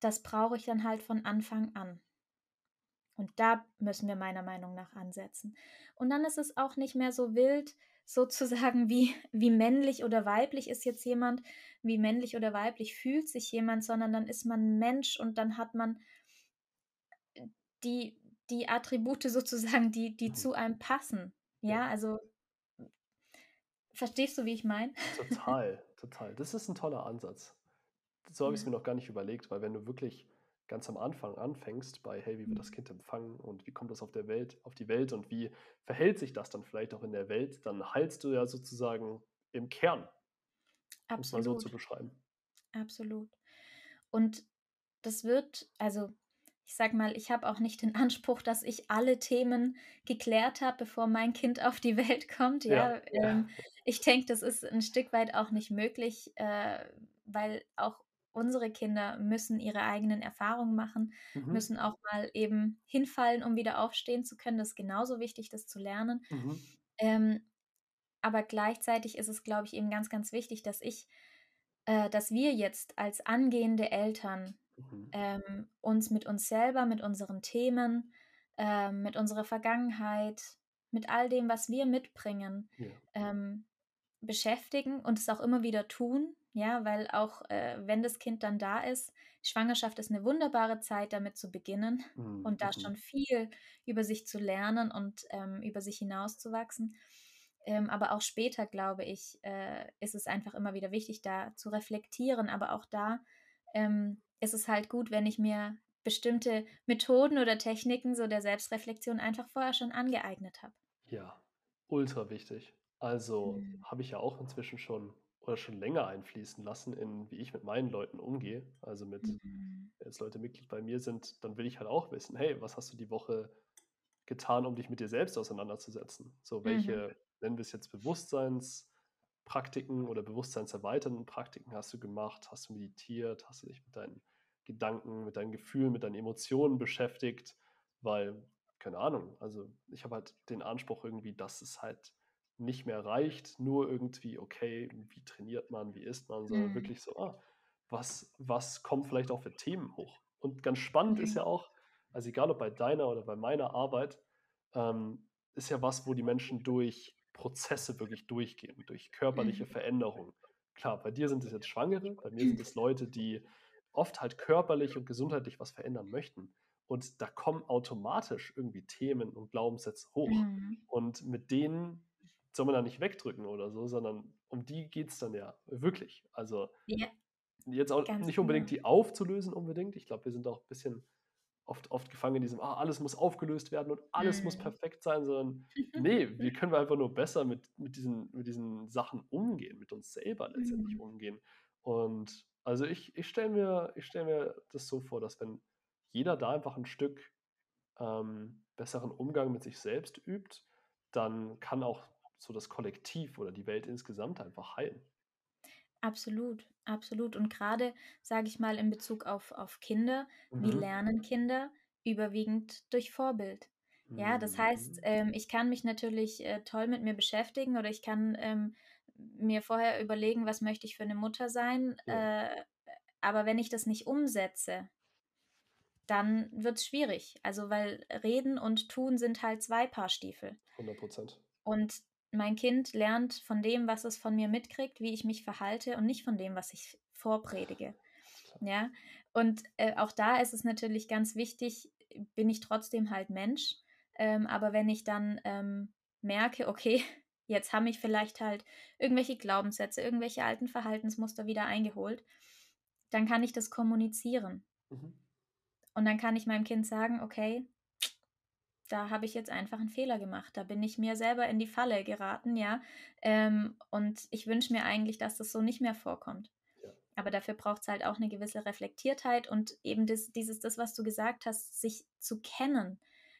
das brauche ich dann halt von Anfang an. Und da müssen wir meiner Meinung nach ansetzen. Und dann ist es auch nicht mehr so wild, sozusagen, wie, wie männlich oder weiblich ist jetzt jemand, wie männlich oder weiblich fühlt sich jemand, sondern dann ist man Mensch und dann hat man die, die Attribute sozusagen, die, die mhm. zu einem passen. Ja, also Verstehst du, wie ich meine? Total, total. Das ist ein toller Ansatz. So habe ich es mir noch gar nicht überlegt, weil wenn du wirklich ganz am Anfang anfängst bei, hey, wie wird das mhm. Kind empfangen und wie kommt das auf der Welt, auf die Welt und wie verhält sich das dann vielleicht auch in der Welt, dann heilst du ja sozusagen im Kern, um es mal so zu beschreiben. Absolut. Und das wird, also ich sag mal, ich habe auch nicht den Anspruch, dass ich alle Themen geklärt habe, bevor mein Kind auf die Welt kommt. Ja, ja. Ähm, ich denke, das ist ein Stück weit auch nicht möglich, äh, weil auch unsere Kinder müssen ihre eigenen Erfahrungen machen, mhm. müssen auch mal eben hinfallen, um wieder aufstehen zu können. Das ist genauso wichtig, das zu lernen. Mhm. Ähm, aber gleichzeitig ist es, glaube ich, eben ganz, ganz wichtig, dass ich, äh, dass wir jetzt als angehende Eltern mhm. ähm, uns mit uns selber, mit unseren Themen, äh, mit unserer Vergangenheit, mit all dem, was wir mitbringen, ja. ähm, beschäftigen und es auch immer wieder tun. Ja, weil auch äh, wenn das Kind dann da ist, Schwangerschaft ist eine wunderbare Zeit, damit zu beginnen mhm. und da mhm. schon viel über sich zu lernen und ähm, über sich hinauszuwachsen. Ähm, aber auch später, glaube ich, äh, ist es einfach immer wieder wichtig, da zu reflektieren. Aber auch da ähm, ist es halt gut, wenn ich mir bestimmte Methoden oder Techniken so der Selbstreflexion einfach vorher schon angeeignet habe. Ja, ultra wichtig. Also mhm. habe ich ja auch inzwischen schon oder schon länger einfließen lassen in, wie ich mit meinen Leuten umgehe. Also mit, mhm. jetzt Leute Mitglied bei mir sind, dann will ich halt auch wissen, hey, was hast du die Woche getan, um dich mit dir selbst auseinanderzusetzen? So, welche, mhm. nennen wir es jetzt Bewusstseinspraktiken oder bewusstseinserweiternden Praktiken hast du gemacht? Hast du meditiert? Hast du dich mit deinen Gedanken, mit deinen Gefühlen, mit deinen Emotionen beschäftigt? Weil, keine Ahnung, also ich habe halt den Anspruch irgendwie, dass es halt nicht mehr reicht, nur irgendwie, okay, wie trainiert man, wie isst man, sondern mhm. wirklich so, ah, was, was kommt vielleicht auch für Themen hoch? Und ganz spannend mhm. ist ja auch, also egal ob bei deiner oder bei meiner Arbeit, ähm, ist ja was, wo die Menschen durch Prozesse wirklich durchgehen, durch körperliche mhm. Veränderungen. Klar, bei dir sind es jetzt Schwangere, bei mir sind es Leute, die oft halt körperlich und gesundheitlich was verändern möchten. Und da kommen automatisch irgendwie Themen und Glaubenssätze hoch. Mhm. Und mit denen soll man da nicht wegdrücken oder so, sondern um die geht es dann ja wirklich. Also ja. jetzt auch nicht unbedingt genau. die aufzulösen unbedingt. Ich glaube, wir sind auch ein bisschen oft, oft gefangen in diesem, ah, alles muss aufgelöst werden und alles mhm. muss perfekt sein, sondern nee, wie können wir einfach nur besser mit, mit, diesen, mit diesen Sachen umgehen, mit uns selber letztendlich mhm. umgehen. Und also ich, ich stelle mir, stell mir das so vor, dass wenn jeder da einfach ein Stück ähm, besseren Umgang mit sich selbst übt, dann kann auch so das Kollektiv oder die Welt insgesamt einfach heilen. Absolut, absolut. Und gerade, sage ich mal, in Bezug auf, auf Kinder, mhm. wie lernen Kinder? Überwiegend durch Vorbild. Ja, das heißt, mhm. ähm, ich kann mich natürlich äh, toll mit mir beschäftigen oder ich kann ähm, mir vorher überlegen, was möchte ich für eine Mutter sein. Ja. Äh, aber wenn ich das nicht umsetze, dann wird es schwierig. Also, weil Reden und Tun sind halt zwei Paar Stiefel. 100 Prozent. Und mein Kind lernt von dem, was es von mir mitkriegt, wie ich mich verhalte und nicht von dem, was ich vorpredige. Ja, und äh, auch da ist es natürlich ganz wichtig, bin ich trotzdem halt Mensch. Ähm, aber wenn ich dann ähm, merke, okay, jetzt haben mich vielleicht halt irgendwelche Glaubenssätze, irgendwelche alten Verhaltensmuster wieder eingeholt, dann kann ich das kommunizieren. Mhm. Und dann kann ich meinem Kind sagen, okay, da habe ich jetzt einfach einen Fehler gemacht. Da bin ich mir selber in die Falle geraten, ja. Ähm, und ich wünsche mir eigentlich, dass das so nicht mehr vorkommt. Ja. Aber dafür braucht es halt auch eine gewisse Reflektiertheit und eben das, dieses, das, was du gesagt hast, sich zu kennen.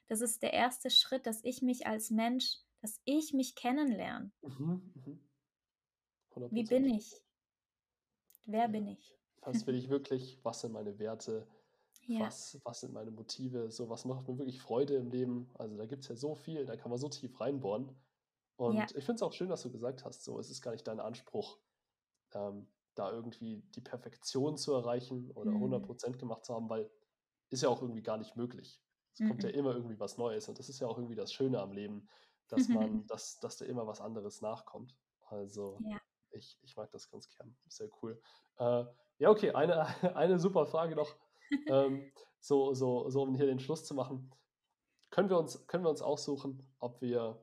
Das ist der erste Schritt, dass ich mich als Mensch, dass ich mich kennenlerne. Mhm, mh. Wie bin ich? Wer ja. bin ich? Was will ich wirklich? Was sind meine Werte? Ja. Was, was sind meine Motive? So, was macht mir wirklich Freude im Leben? Also da gibt es ja so viel, da kann man so tief reinbohren. Und ja. ich finde es auch schön, dass du gesagt hast, so, es ist gar nicht dein Anspruch, ähm, da irgendwie die Perfektion zu erreichen oder mhm. 100% gemacht zu haben, weil ist ja auch irgendwie gar nicht möglich. Es mhm. kommt ja mhm. immer irgendwie was Neues und das ist ja auch irgendwie das Schöne am Leben, dass man, dass, dass da immer was anderes nachkommt. Also ja. ich, ich mag das ganz gern. Sehr cool. Äh, ja, okay, eine, eine super Frage noch ähm, so, so, so, um hier den Schluss zu machen, können wir uns, können wir uns aussuchen, ob wir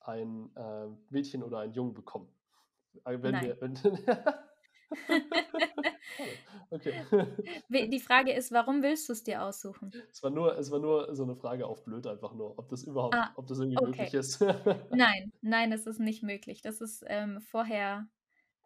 ein äh, Mädchen oder einen Jungen bekommen. Äh, wenn Nein. Wir, wenn, okay. Die Frage ist, warum willst du es dir aussuchen? Es war, nur, es war nur so eine Frage auf blöd, einfach nur, ob das überhaupt, ah, ob das irgendwie okay. möglich ist. nein, nein, es ist nicht möglich. Das ist ähm, vorher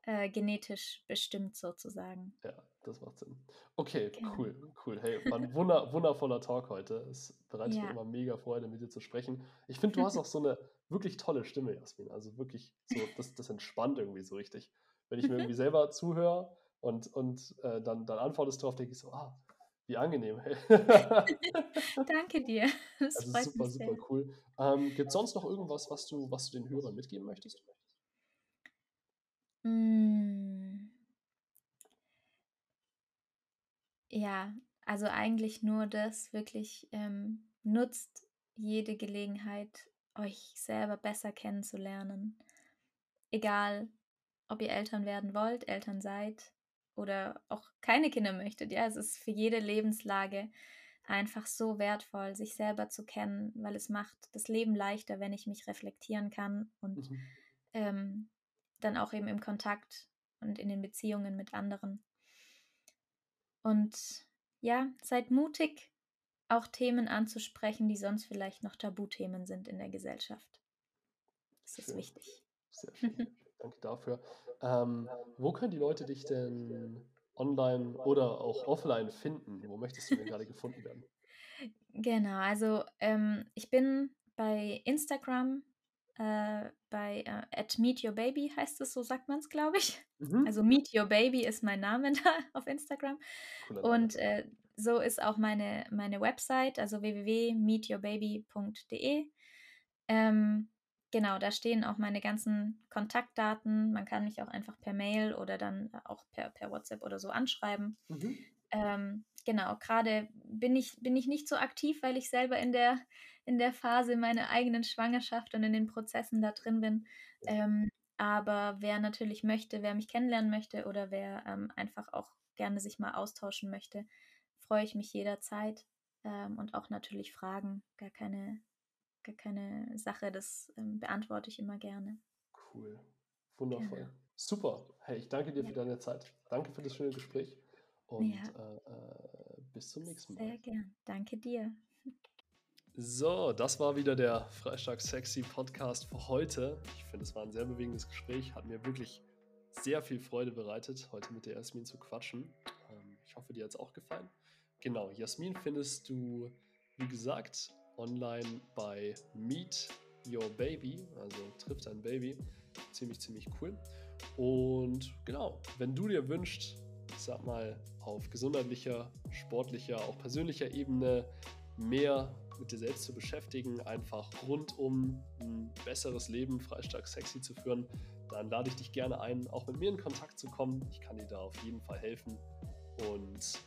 äh, genetisch bestimmt sozusagen. Ja, das macht Sinn. Okay, genau. cool, cool. Hey, war ein wunder, wundervoller Talk heute. Es bereitet ja. mir immer mega Freude, mit dir zu sprechen. Ich finde, du hast auch so eine wirklich tolle Stimme, Jasmin. Also wirklich, so, das, das entspannt irgendwie so richtig. Wenn ich mir irgendwie selber zuhöre und, und äh, dann, dann antwortest du auf, denke ich so, ah, wie angenehm. Hey. Danke dir. Das also freut super, mich super sehr. cool. Ähm, Gibt es sonst noch irgendwas, was du, was du den Hörern mitgeben möchtest? Hm. Ja, also eigentlich nur das, wirklich ähm, nutzt jede Gelegenheit, euch selber besser kennenzulernen. Egal, ob ihr Eltern werden wollt, Eltern seid oder auch keine Kinder möchtet. Ja, es ist für jede Lebenslage einfach so wertvoll, sich selber zu kennen, weil es macht das Leben leichter, wenn ich mich reflektieren kann und mhm. ähm, dann auch eben im Kontakt und in den Beziehungen mit anderen. Und ja, seid mutig, auch Themen anzusprechen, die sonst vielleicht noch Tabuthemen sind in der Gesellschaft. Das ist schön. wichtig. Sehr schön. Danke dafür. Ähm, wo können die Leute dich denn online oder auch offline finden? Wo möchtest du denn gerade gefunden werden? Genau, also ähm, ich bin bei Instagram äh, bei äh, at Meet Your Baby heißt es, so sagt man es, glaube ich. Mhm. Also Meet Your Baby ist mein Name da auf Instagram. Und äh, so ist auch meine, meine Website, also www.meetyourbaby.de. Ähm, genau, da stehen auch meine ganzen Kontaktdaten. Man kann mich auch einfach per Mail oder dann auch per, per WhatsApp oder so anschreiben. Mhm. Ähm, genau, gerade bin ich, bin ich nicht so aktiv, weil ich selber in der, in der Phase meiner eigenen Schwangerschaft und in den Prozessen da drin bin. Ähm, aber wer natürlich möchte, wer mich kennenlernen möchte oder wer ähm, einfach auch gerne sich mal austauschen möchte, freue ich mich jederzeit. Ähm, und auch natürlich Fragen, gar keine, gar keine Sache, das ähm, beantworte ich immer gerne. Cool. Wundervoll. Genau. Super. Hey, ich danke dir ja. für deine Zeit. Danke für das schöne Gespräch. Und ja. äh, äh, bis zum nächsten Mal. Sehr gern. Danke dir. So, das war wieder der Freitag Sexy Podcast für heute. Ich finde, es war ein sehr bewegendes Gespräch, hat mir wirklich sehr viel Freude bereitet, heute mit der Jasmin zu quatschen. Ähm, ich hoffe, dir hat es auch gefallen. Genau, Jasmin findest du, wie gesagt, online bei Meet Your Baby, also trifft ein Baby. Ziemlich, ziemlich cool. Und genau, wenn du dir wünschst, ich sag mal, auf gesundheitlicher, sportlicher, auch persönlicher Ebene mehr mit dir selbst zu beschäftigen, einfach rund um ein besseres Leben, freistark sexy zu führen, dann lade ich dich gerne ein, auch mit mir in Kontakt zu kommen. Ich kann dir da auf jeden Fall helfen und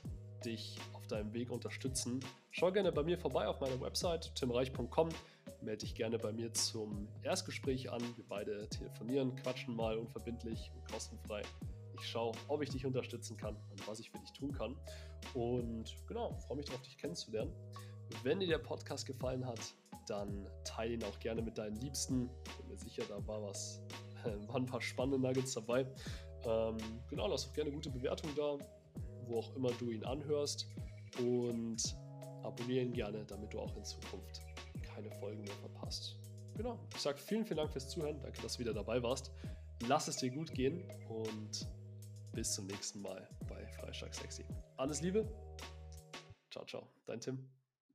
dich auf deinem Weg unterstützen. Schau gerne bei mir vorbei auf meiner Website timreich.com. Melde dich gerne bei mir zum Erstgespräch an. Wir beide telefonieren, quatschen mal unverbindlich und kostenfrei. Ich schaue, ob ich dich unterstützen kann und was ich für dich tun kann. Und genau, freue mich darauf, dich kennenzulernen. Wenn dir der Podcast gefallen hat, dann teile ihn auch gerne mit deinen Liebsten. Bin mir sicher, da war was, waren ein paar spannende Nuggets dabei. Ähm, genau, lass auch gerne gute Bewertung da, wo auch immer du ihn anhörst. Und abonniere ihn gerne, damit du auch in Zukunft keine Folgen mehr verpasst. Genau, ich sage vielen, vielen Dank fürs Zuhören. Danke, dass du wieder dabei warst. Lass es dir gut gehen und bis zum nächsten Mal bei Freitag Sexy. Alles Liebe. Ciao, ciao. Dein Tim.